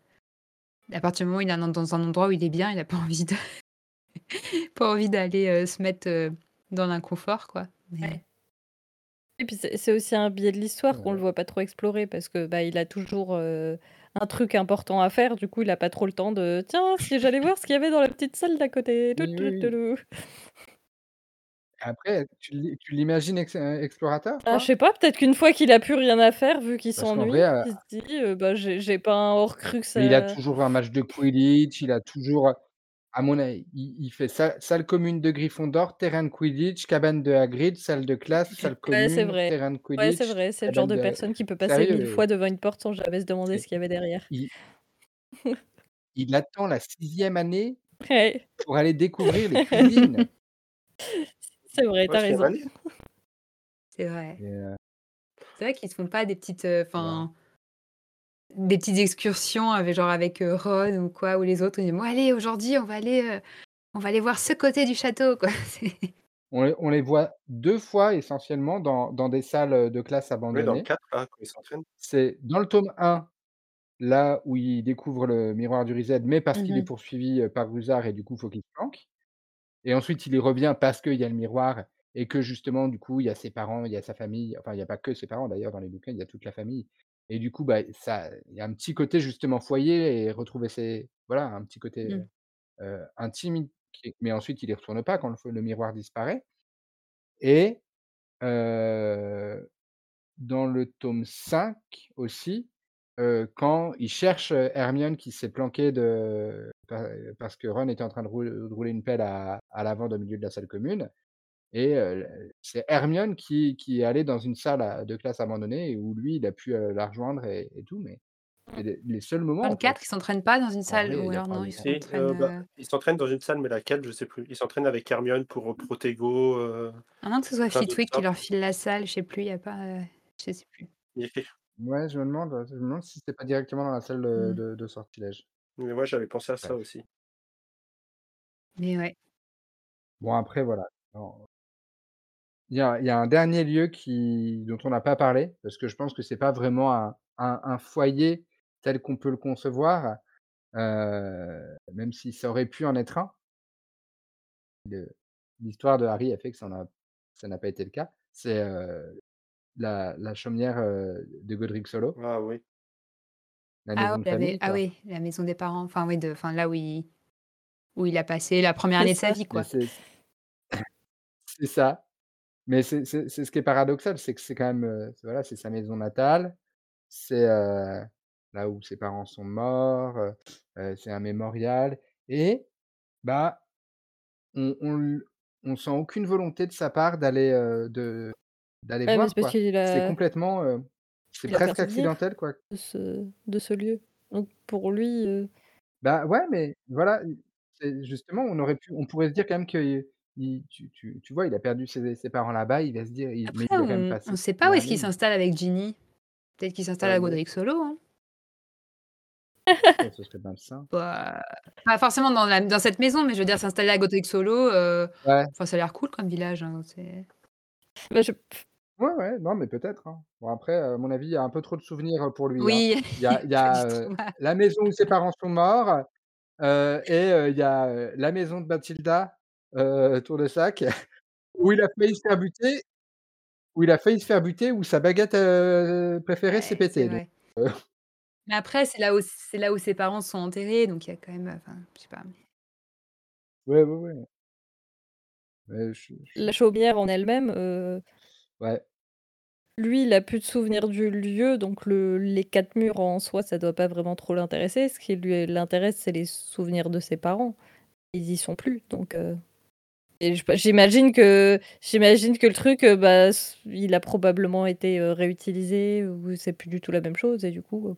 à partir du moment où il est dans dans un endroit où il est bien, il a pas envie de pas envie d'aller, heu, se mettre, heu, dans l'inconfort quoi, mais Ouais. Et puis c'est aussi un biais de l'histoire qu'on le voit pas trop explorer parce que, bah, il a toujours, heu, un truc important à faire, du coup, il a pas trop le temps de: «Tiens, si j'allais voir ce qu'il y avait dans la petite salle d'à côté, tou Oui, tou oui, oui. toulou». Après, tu l'i tu l'imagines ex explorateur, Ah, je sais pas, peut-être qu'une fois qu'il a plus rien à faire, vu qu'il s'ennuie, heu il se dit, «Bah, j'ai pas un Horcrux mais il a à» toujours un match de Quidditch, il a toujours, à mon avis, il il fait sa salle commune de Gryffondor, terrain de Quidditch, cabane de Hagrid, salle de classe, salle Ouais, c'est commune, vrai. terrain de Ouais, c'est Quidditch, vrai, c'est le genre cabane de de personne qui peut passer sérieux 1000 fois et devant une porte sans jamais se demander c'est ce qu'il y avait derrière. il il attend la 6e année Ouais. pour aller découvrir les cuisines C'est vrai, tu Ouais, as 6e raison. c'est vrai. et heu, C'est vrai qu'ils se font pas des petites, voilà. enfin, des petites excursions avec genre avec, heu, Ron ou quoi ou les autres, ils disent: «Bon allez aujourd'hui on va aller, heu, on va aller voir ce côté du château quoi». On les on les voit 2 fois essentiellement dans dans des salles, heu, de classe Oui, dans le abandonnées. 4 là, quand il s'entraîne. C'est dans le tome 1 Là où il découvre le miroir du Riséd, mais parce qu'il est mmh poursuivi, par Rusard et du coup, il faut qu'il se planque et ensuite il y revient parce qu'il y a le miroir et que justement, du coup, il y a ses parents, il y a sa famille, enfin, il y a pas que ses parents d'ailleurs dans les bouquins, il y a toute la famille et du coup, bah, ça il y a un petit côté justement foyer et retrouver ses voilà, un petit côté, Mmh. intime qui mais ensuite il y retourne pas quand le miroir disparaît et dans le tome 5 aussi, quand il cherche, Hermione qui s'est planquée de pa parce que Ron était en train de roul de rouler une pelle à à lavande au milieu de la salle commune et c'est Hermione qui qui est allée dans une salle de classe abandonnée où lui, il a pu, la rejoindre et et tout, mais c'est les les seuls moments, le en fait. 4, ils s'entraînent pas dans une En salle vrai, ou alors non, il ils Si, s'entraînent, heu, bah, heu il s'entraîne dans une salle, mais laquelle, je sais plus. Il s'entraîne avec Hermione pour, heu, Protego, à moins que ce soit Flitwick qui leur file la salle, je sais plus, il y a pas, je sais plus. Ouais, je me demande, je me demande si c'est pas directement dans la salle de Mmh. de de sortilège. mais moi, j'avais pensé à ça aussi. Mais ouais. Bon après voilà, Il y a il y a un dernier lieu qui dont on n'a pas parlé, parce que je pense que c'est pas vraiment un un un foyer tel qu'on peut le concevoir, heu, même si ça aurait pu en être un. L'histoire de Harry a fait que ça n'a pas été le cas. C'est, heu, la la chaumière, heu, de Godric Solo, Ah oui. la Ah maison de ah oui, la maison des parents, enfin oui de enfin là où il où il a passé la première année de sa vie quoi. c'est ça, mais c'est ce qui est paradoxal, c'est que c'est quand même, voilà, c'est sa maison natale, c'est, là où ses parents sont morts, c'est un mémorial et bah On on sent aucune volonté de sa part d'aller, de d'aller Ouais, voir, C'est a complètement, c'est presque accidentel, quoi. de ce de ce lieu. Donc pour lui, Bah, ouais, mais voilà, justement, on aurait pu on pourrait se dire quand même que il tu tu tu vois, il a perdu ses ses parents là-bas, il va se dire il mais Après il quand même on passé on sait pas où est-ce qu'il il s'installe avec Ginny. Peut-être qu'il s'installe à. Godric Solo, hein? ce serait malsain. Bah, pas forcément dans la dans cette maison, mais je veux dire s'installer à Godric Solo, Ouais, enfin ça a l'air cool comme village, hein, bah, je Ouais, ouais, non, mais peut-être, hein. Bon après, à mon avis, il y a un peu trop de souvenirs, pour lui, hein. Oui, Il y a il y trauma. la maison où ses parents sont morts, heu et heu, il y a, la maison de Mathilda, heu, Tour de Sac, où il a failli se faire buter où il a failli se faire buter, où sa baguette, heu, préférée s'est Ouais, pétée donc heu Mais après, c'est là où c'est là où ses parents sont enterrés, donc il y a quand même, heu, enfin, je sais pas, Ouais, ouais, ouais. Ouais, je suis je La chaumière en elle-même, ouais. lui, il a plus de souvenirs du lieu, donc le les 4 murs en soi, ça doit pas vraiment trop l'intéresser. Ce qui lui l'intéresse, c'est les souvenirs de ses parents. Ils y sont plus, donc et j'imagine que j'imagine que le truc, heu, bah, il a probablement été, heu, réutilisé ou c'est plus du tout la même chose et du coup, heu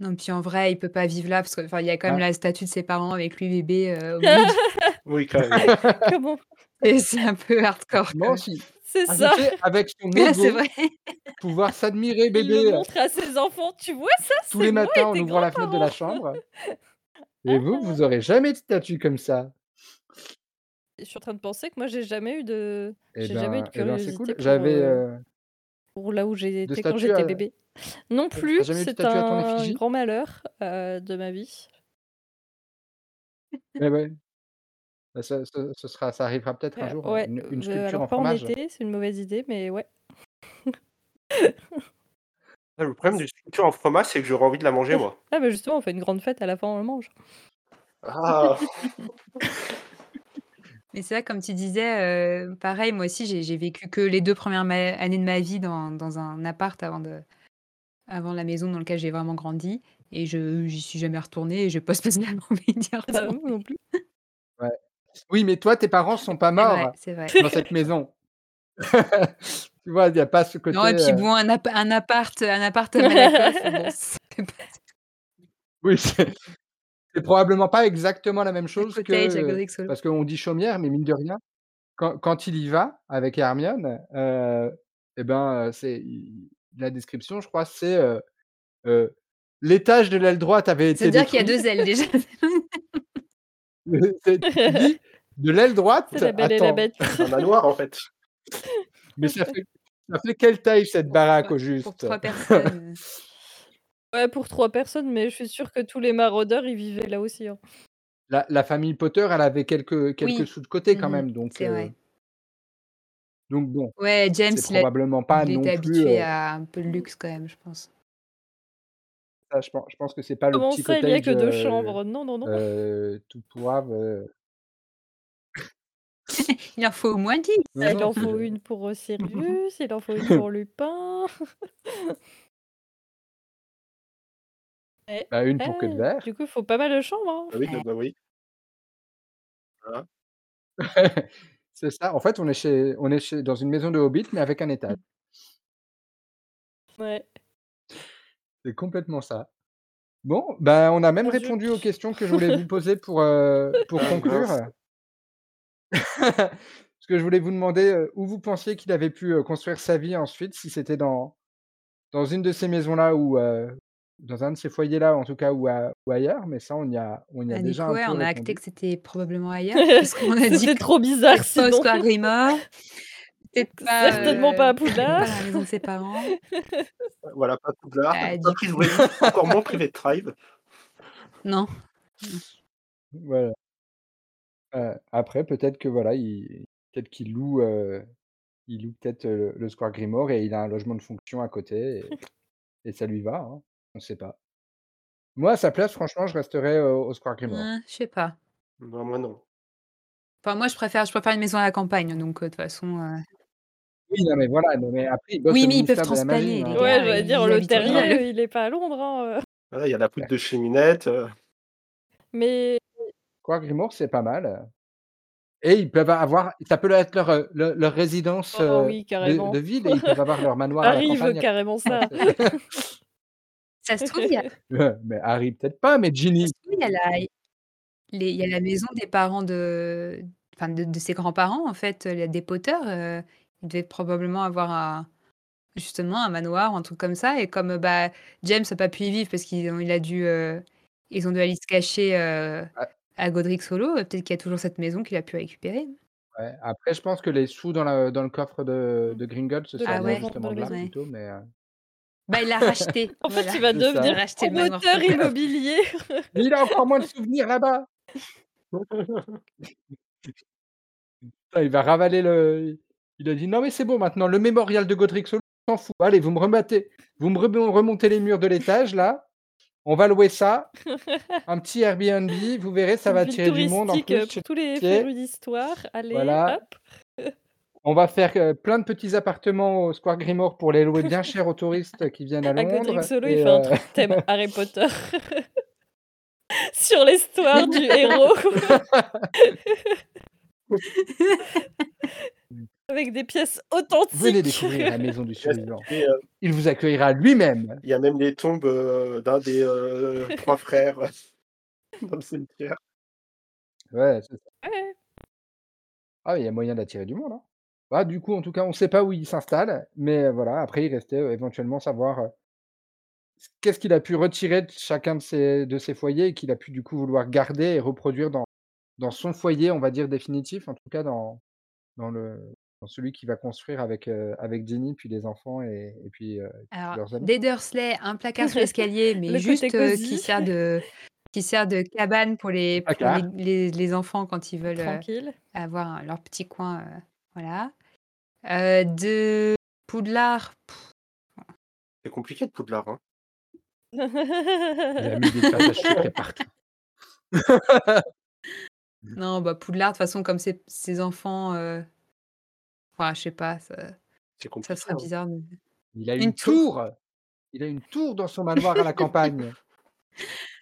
non, puis en vrai, il peut pas vivre là parce que, enfin, il y a quand même Ah. la statue de ses parents avec lui bébé, heu, au milieu du Oui, quand même. comment? Et c'est un peu hardcore même. si c'est ah ça! avec son ego, vrai. pouvoir s'admirer Il le bébé, montre à ses enfants: «Tu vois ça, tous les matins et en ouvrant la fenêtre de la grands-parents!» chambre et vous, vous aurez jamais de statue comme ça. Je suis en train de penser que moi, j'ai jamais eu de Et j'ai jamais eu de ben et ben, c'est curiosité cool. J'avais, heu, heu, pour là où j'ai de été quand j'étais à bébé. Non plus, de c'est un grand malheur, heu, de ma vie. Eh ouais, bah, ce sera ça arrivera peut-être un jour, ouais, une sculpture alors en pas en fromage. été, c'est une mauvaise idée, mais ouais. Ah, le problème des sculptures en fromage, c'est que j'aurais envie de la manger, moi. Ah bah, justement, on fait une grande fête, à la fin, on le mange. Ah! Mais c'est vrai, comme tu disais, heu, pareil, moi aussi, j'ai j'ai vécu que les 2 premières ma années de ma vie dans dans un appart avant de avant la maison dans lequel j'ai vraiment grandi et je j'y suis jamais retournée et j'ai pas spécialement envie d'y Bah, moi non retourner. plus. Ouais. Oui, mais toi, tes parents sont pas C'est vrai, morts c'est vrai. dans cette maison. Tu vois, il y a pas ce côté, Non et puis heu bon, un app un appart un appart à Malakoff, bon, c'est pas oui, c'est c'est probablement pas exactement la même chose que, parce qu'on dit chaumière, mais mine de rien, quand quand il y va avec Hermione, heu et ben, heu, c'est i la description, je crois, c'est, heu heu, l'étage de l'aile droite avait été dire qu'il y a. 2 ailes déjà. «De l'aile droite? C'est La Belle et la Attends, Bête. Un manoir, en fait. mais ça fait ça fait quelle taille cette Pour baraque 3 au pour juste?» 3 personnes, heu. Ouais, pour 3 personnes, mais je suis sûre que tous les maraudeurs, ils vivaient là aussi, hein. La la famille Potter, elle avait quelques quelques Oui. sous de côté quand Mmh même, donc C'est heu vrai. donc bon, Ouais, James, c'est il a probablement pas il non était plus, habitué heu, à un peu de luxe quand même, je pense. ça je pen je pense que c'est pas le Comment petit ça, il y a cottage, que 2 heu chambres? Non, non, non. heu, tout pourrave, heu, Il en faut au moins 10. non, Il non, en c'est faut une pour, Sirius, il en faut une pour Lupin. Eh, bah, une pour Queue de eh, Verre. du coup, il faut pas mal de chambres, hein. Ah oui, Ouais. bah oui. Voilà. C'est ça, en fait, on est chez on est chez dans une maison de hobbit, mais avec un étage. Ouais. C'est complètement ça. Bon, bah, on a même répondu aux questions que je voulais vous poser pour, heu, pour Ah conclure. Parce que je voulais vous demander, heu, où vous pensiez qu'il avait pu, heu, construire sa vie ensuite, si c'était dans dans une de ces maisons-là ou, heu, dans un de ces foyers-là en tout cas ou a ou ailleurs, mais ça on y a on y a du déjà coup, un ouais, peu on a acté que c'était probablement ailleurs, puisqu'on a dit trop bizarre peut-être pas au sinon. Peut-être pas, Certainement pas à peut-être Poudlard. pas dans la maison de ses parents. Voilà, pas Poudlard, pas du coup Prisbrelli, encore moins Private Drive. non. Non. Voilà. Heu, après peut-être que voilà, il peut-être qu'il loue, il loue peut-être, le Square Grimoire et il a un logement de fonction à côté et et ça lui va, hein, on sait pas. Moi à sa place franchement je resterais, au Square Grimoire. Hein, je sais pas. Non, moi non. Enfin, moi, je préfère je préfère une maison à la campagne, donc de toute façon, Oui, non mais voilà, non mais après il bosse oui, au mais ils peuvent de la magie, transplaner, les hein, Ouais, heu j'allais dire ils le habitent ils voilà. terrier, heu, il est pas à Londres, hein, heu. Voilà, il y a la poudre Ouais. de cheminette, heu. Mais Square Grimoire c'est pas mal. Et ils peuvent avoir ça peut être leur, leur leur résidence, oh oui, de ville et ils peuvent avoir leur manoir à la Harry veut campagne carrément ça. c'est Ça se trouve, il y a mais Harry peut-être pas, mais ça Ginny se trouve, il y a la les il y a la maison des parents de enfin, de de ses grands-parents, en fait, heu, des Potter, heu, ils devaient probablement avoir un justement un manoir un truc comme ça et comme, bah, James a pas pu y vivre parce qu'ils ont il a dû, heu, ils ont dû aller se cacher, heu, ah à Godric's-Hollow, heu, peut-être qu'il y a toujours cette maison qu'il a pu récupérer. Ouais, après je pense que les sous dans la dans le coffre de Mmh. de Gringotts, ce De sera Ah ouais? justement de. Ouais. plutôt, mais Bah, il l'a racheté, En fait, voilà. il va devenir Racheter promoteur immobilier. Mais il a encore moins de souvenirs là-bas! Il va ravaler le il a dit: «Non mais c'est bon maintenant, le mémorial de Godric Solo, on s'en fout. Allez, vous me remettez vous me remo remontez les murs de l'étage là, on va louer ça, un petit Airbnb, vous verrez, ça va attirer du monde en plus pour tous les férus d'histoire. Allez, Voilà. hop. On va faire, heu, plein de petits appartements au Square Grimoire pour les louer bien cher aux touristes qui viennent à Londres Solo, il fait un heu truc thème Harry Potter. Sur l'histoire du héros. Avec des pièces Venez authentiques. découvrir la maison du survivant. Heu Il vous accueillera lui-même. il y a même les tombes, d'un des, 3 frères dans le cimetière. Ouais, c'est ça. Ouais. Ah, il y a moyen d'attirer du monde, hein. Bah, du coup, en tout cas, on sait pas où il s'installe, mais voilà, après il restait, éventuellement savoir, qu'est-ce qu'il a pu retirer de chacun de ses de ses foyers et qu'il a pu du coup vouloir garder et reproduire dans dans son foyer, on va dire définitif, en tout cas dans dans le dans celui qu'il va construire avec, Ginny, puis les enfants et et puis, Alors, leurs amis. des Dursley, un placard sous l'escalier, mais Le côté juste, qui sert de qui sert de cabane pour les pour les Placard. les les enfants quand ils veulent, Tranquille. avoir leur petit coin, voilà. Heu, de Poudlard, C'est compliqué de Poudlard, hein. Il a mis des partout. non, bah, Poudlard, de toute façon, comme ses enfants, heu, enfin, je sais pas, ça C'est ça compliqué, serait hein. bizarre Il a Une une tour. tour! Il a une tour dans son manoir à la campagne.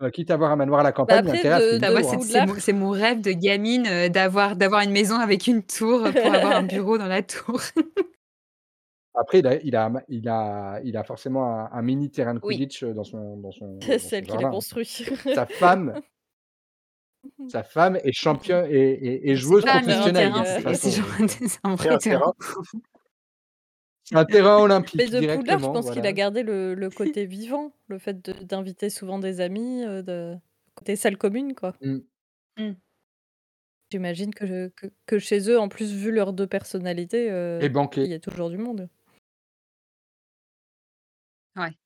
Heu, quitte à avoir un manoir à la Bah, campagne, a après à de qu'il Bah, de c'est mon rêve de gamine, heu, d'avoir d'avoir une maison avec une tour, pour avoir un bureau dans la tour. Après il a il a il a il a forcément un un mini terrain de. Quidditch, heu, dans son dans son C'est dans son elle qui l'a jardin. construit. Sa femme sa femme est championne et et joueuse professionnelle terrain, euh, c'est un vrai un terrain. terrain Mais olympique de Poudlard, je pense qu'il a gardé le le côté vivant, le fait de d'inviter souvent des amis, heu, de côté salle commune, quoi. Mmh. Mmh. J'imagine que je que que chez eux, en plus, vu leurs 2 personnalités, Et banquet. il y a toujours du monde. Ouais.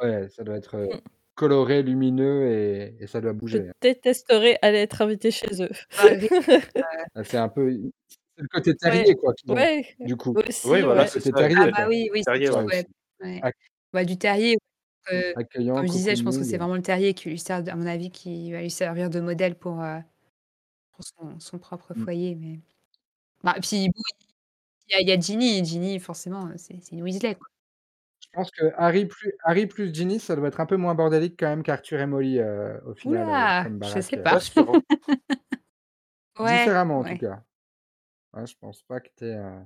Ouais, ça doit être, heu, Mmh. coloré, lumineux et et ça doit Je bouger, hein. détesterais aller être invitée chez eux. Ah, c'est un peu c'est le côté Ouais, terrier, quoi, ouais, du coup. aussi, Oui, voilà, ça, terrier, ah bah, oui, oui, Terrier, sûr, ouais. ouais, ouais. Ac du terrier, accueillant, comme je disais, je pense que c'est vraiment le terrier qui lui sert à mon avis, qui va lui servir de modèle pour, pour son son propre Mmh. foyer, mais bah, puis bon, il y a il y a Ginny. Ginny, forcément, c'est une Weasley, quoi. Je pense que Harry plus Harry plus Ginny, ça doit être un peu moins bordélique quand même qu'Arthur et Molly, heu, au final, là! comme Je baraque, sais Pas. Ouais, Différemment, en tout cas. Ouais, je pense pas que tu aies, heu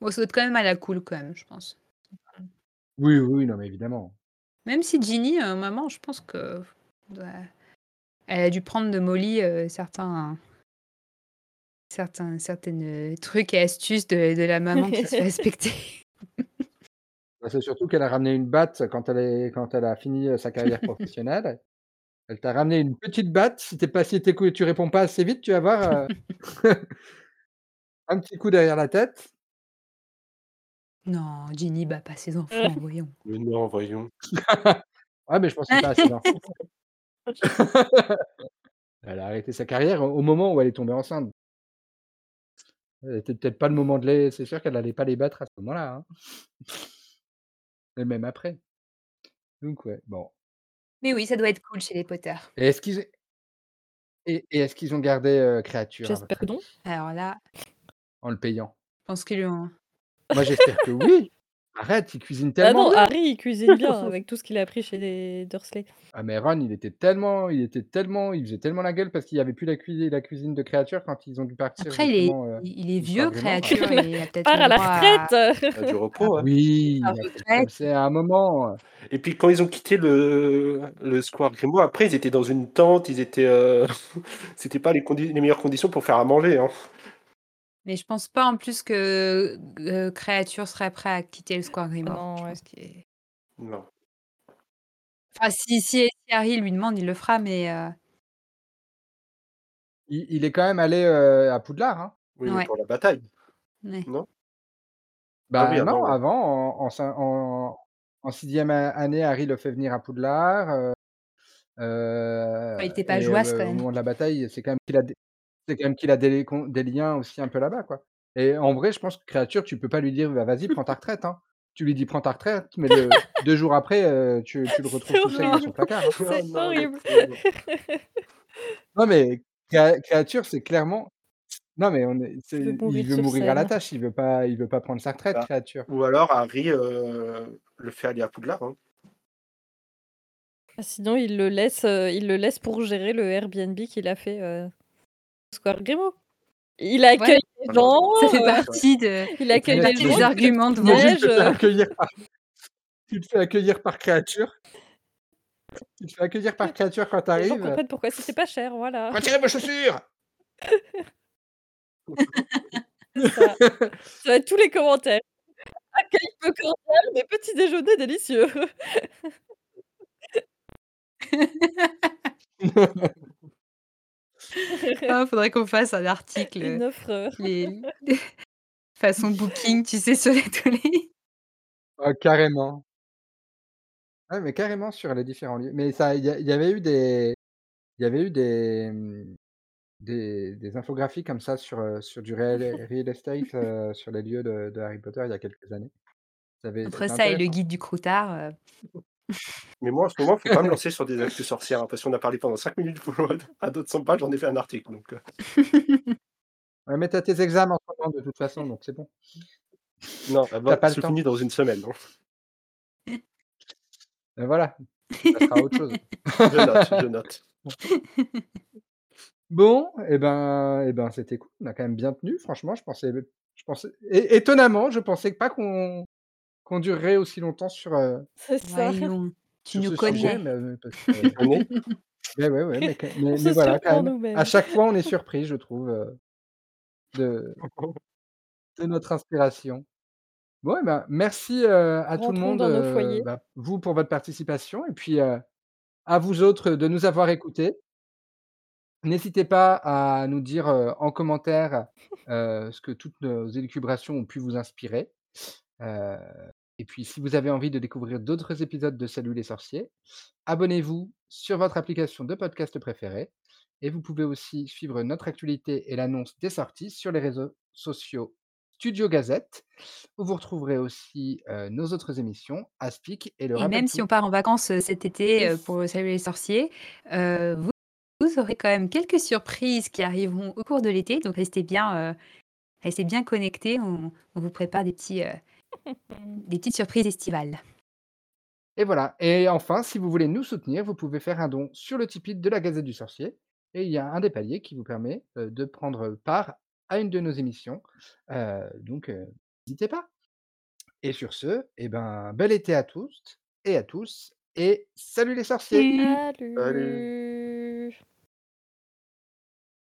Bon, ça doit être quand même à la cool, quand même, je pense. Oui, oui, non, mais évidemment. Même si Ginny, un moment, je pense que doit elle a dû prendre de Molly, heu, certains certains certaines, heu, trucs et astuces de de la maman qui se fait respecter. Bah, c'est surtout qu'elle a ramené une batte quand elle est quand elle a fini, heu, sa carrière professionnelle. Elle t'a ramené une petite batte, si tu es pas si tu écou tu réponds pas assez vite, tu vas voir, heu, un petit coup derrière la tête. Non, Ginny bat pas ses enfants, voyons. Mais non, voyons. Ouais, mais je pense que pas à ses enfants. Elle a arrêté sa carrière au moment où elle est tombée enceinte. C'était peut-être pas le moment de les c'est sûr qu'elle allait pas les battre à ce moment-là, hein. Et même après. Donc ouais, bon. Mais oui, ça doit être cool chez les Potter. Et est-ce qu'ils et et est-ce qu'ils ont gardé, heu, créature à J'espère que non. Alors là En le payant? je pense qu'ils lui ont Moi, j'espère que oui! Arrête, il cuisine Ah tellement non, bien! Harry, il cuisine bien avec tout ce qu'il a appris chez les Dursley. Ah mais Ron, il était tellement il était tellement il faisait tellement la gueule parce qu'il y avait plus la cui la cuisine de créature quand ils ont dû partir après, il est il au vieux, Square Grimoire. créature il a peut-être Part le à la à retraite! Il a du repos, hein. Oui, à c'est à un moment, Et puis quand ils ont quitté le le Square Grimoire, après ils étaient dans une tente, ils étaient, heu, c'était pas les condi les meilleures conditions pour faire à manger, hein. Mais je pense pas en plus que, heu, créature serait prêt à quitter le Square Grimoire. Non, qu'il Non. enfin si si si Harry lui demande, il le fera, mais heu il il est quand même allé, heu, à Poudlard, hein. Oui, mais Ouais. pour la bataille, Ouais. non? Bah, Ah oui, non, avant, ouais. avant, en en cin en en 6e a année, Harry le fait venir à Poudlard, Ouais, il était pas et heu, quand au même. moment de la bataille, c'est quand même qu'il a c'est quand même qu'il a des con des liens aussi un peu là-bas, quoi et en vrai, je pense que Créature, tu peux pas lui dire: «Bah, vas-y, prends ta retraite», hein. Tu lui dis: «Prends ta retraite», mais le 2 jours après, tu tu le retrouves tout seul dans son horrible, placard, hein. Oh c'est non, horrible. Non, mais Créa Créature, c'est clairement non, mais on est c'est Il veut il mourir veut sur mourir à la scène. tâche, il veut pas il veut pas prendre sa retraite, Bah, Créature. ou alors Harry, le fait aller à Poudlard, hein. Ah, sinon, il le laisse, il le laisse pour gérer le Airbnb qu'il a fait, Square Grimaud. Il Ouais, accueille les Ah non, gens, ça fait heu, partie de il accueille les gens, arguments de par tu te fais accueillir par Créature tu te fais accueillir par Créature quand tu Les gens arrives, heu comprennent pourquoi c'était pas cher, voilà. «Retirez vos chaussures!» Ça. Ça va être tous les commentaires. Accueil peu cordial, mais petit déjeuner délicieux. Ah, faudrait qu'on fasse un article, Une heu, offre, heu les façon booking, tu sais, sur les tous les Ah, carrément. Ouais, mais carrément sur les différents lieux. Mais ça, il y avait eu des il y avait eu des, mmh, des des infographies comme ça sur, heu, sur du real real estate, sur les lieux de de Harry Potter il y a quelques années. Ça avait Entre ça et le guide du croutard, Mais moi, en ce moment, faut pas me lancer sur des actus sorcières, hein, parce qu'on a parlé pendant 5 minutes pour à d'autres 100 pages, j'en ai fait un article, donc heu Ouais, mais tu as tes examens en ce moment de toute façon, donc c'est bon. Non, as bah, pas le c'est temps. fini dans une semaine, hein. Et voilà, passeras à autre chose. Je note, je note. Bon et ben et ben, c'était cool. On a quand même bien tenu franchement, je pensais je pensais étonnamment, je pensais pas qu'on qu'on durerait aussi longtemps sur, C'est ça. Sur nous ce sujet, connais. mais connais? mais ouais, ouais, mais mais voilà, quand même, à chaque fois, on est surpris, je trouve, heu, de de notre inspiration. Bon et ben, merci, heu, à tout le monde, bah, vous pour votre participation et puis, à vous autres de nous avoir écoutés. N'hésitez pas à nous dire, en commentaire, ce que toutes nos élucubrations ont pu vous inspirer. Et puis si vous avez envie de découvrir d'autres épisodes de Salut les sorciers, abonnez-vous sur votre application de podcast préférée et vous pouvez aussi suivre notre actualité et l'annonce des sorties sur les réseaux sociaux Studio Gazette, où vous retrouverez aussi, heu, nos autres émissions, Aspic et le Et même si on part en vacances, heu, cet été, heu, pour Salut les sorciers, vous vous aurez quand même quelques surprises qui arriveront au cours de l'été, donc restez bien, restez bien connectés. On on vous prépare des petits, des petites surprises estivales. Et voilà et enfin, si vous voulez nous soutenir, vous pouvez faire un don sur le Tipeee de la Gazette du Sorcier et il y a un des paliers qui vous permet, heu, de prendre part à une de nos émissions, heu, donc heu, n'hésitez pas. Et sur ce, et ben, bel été à tous et à tous et salut les sorciers! Salut! Salut!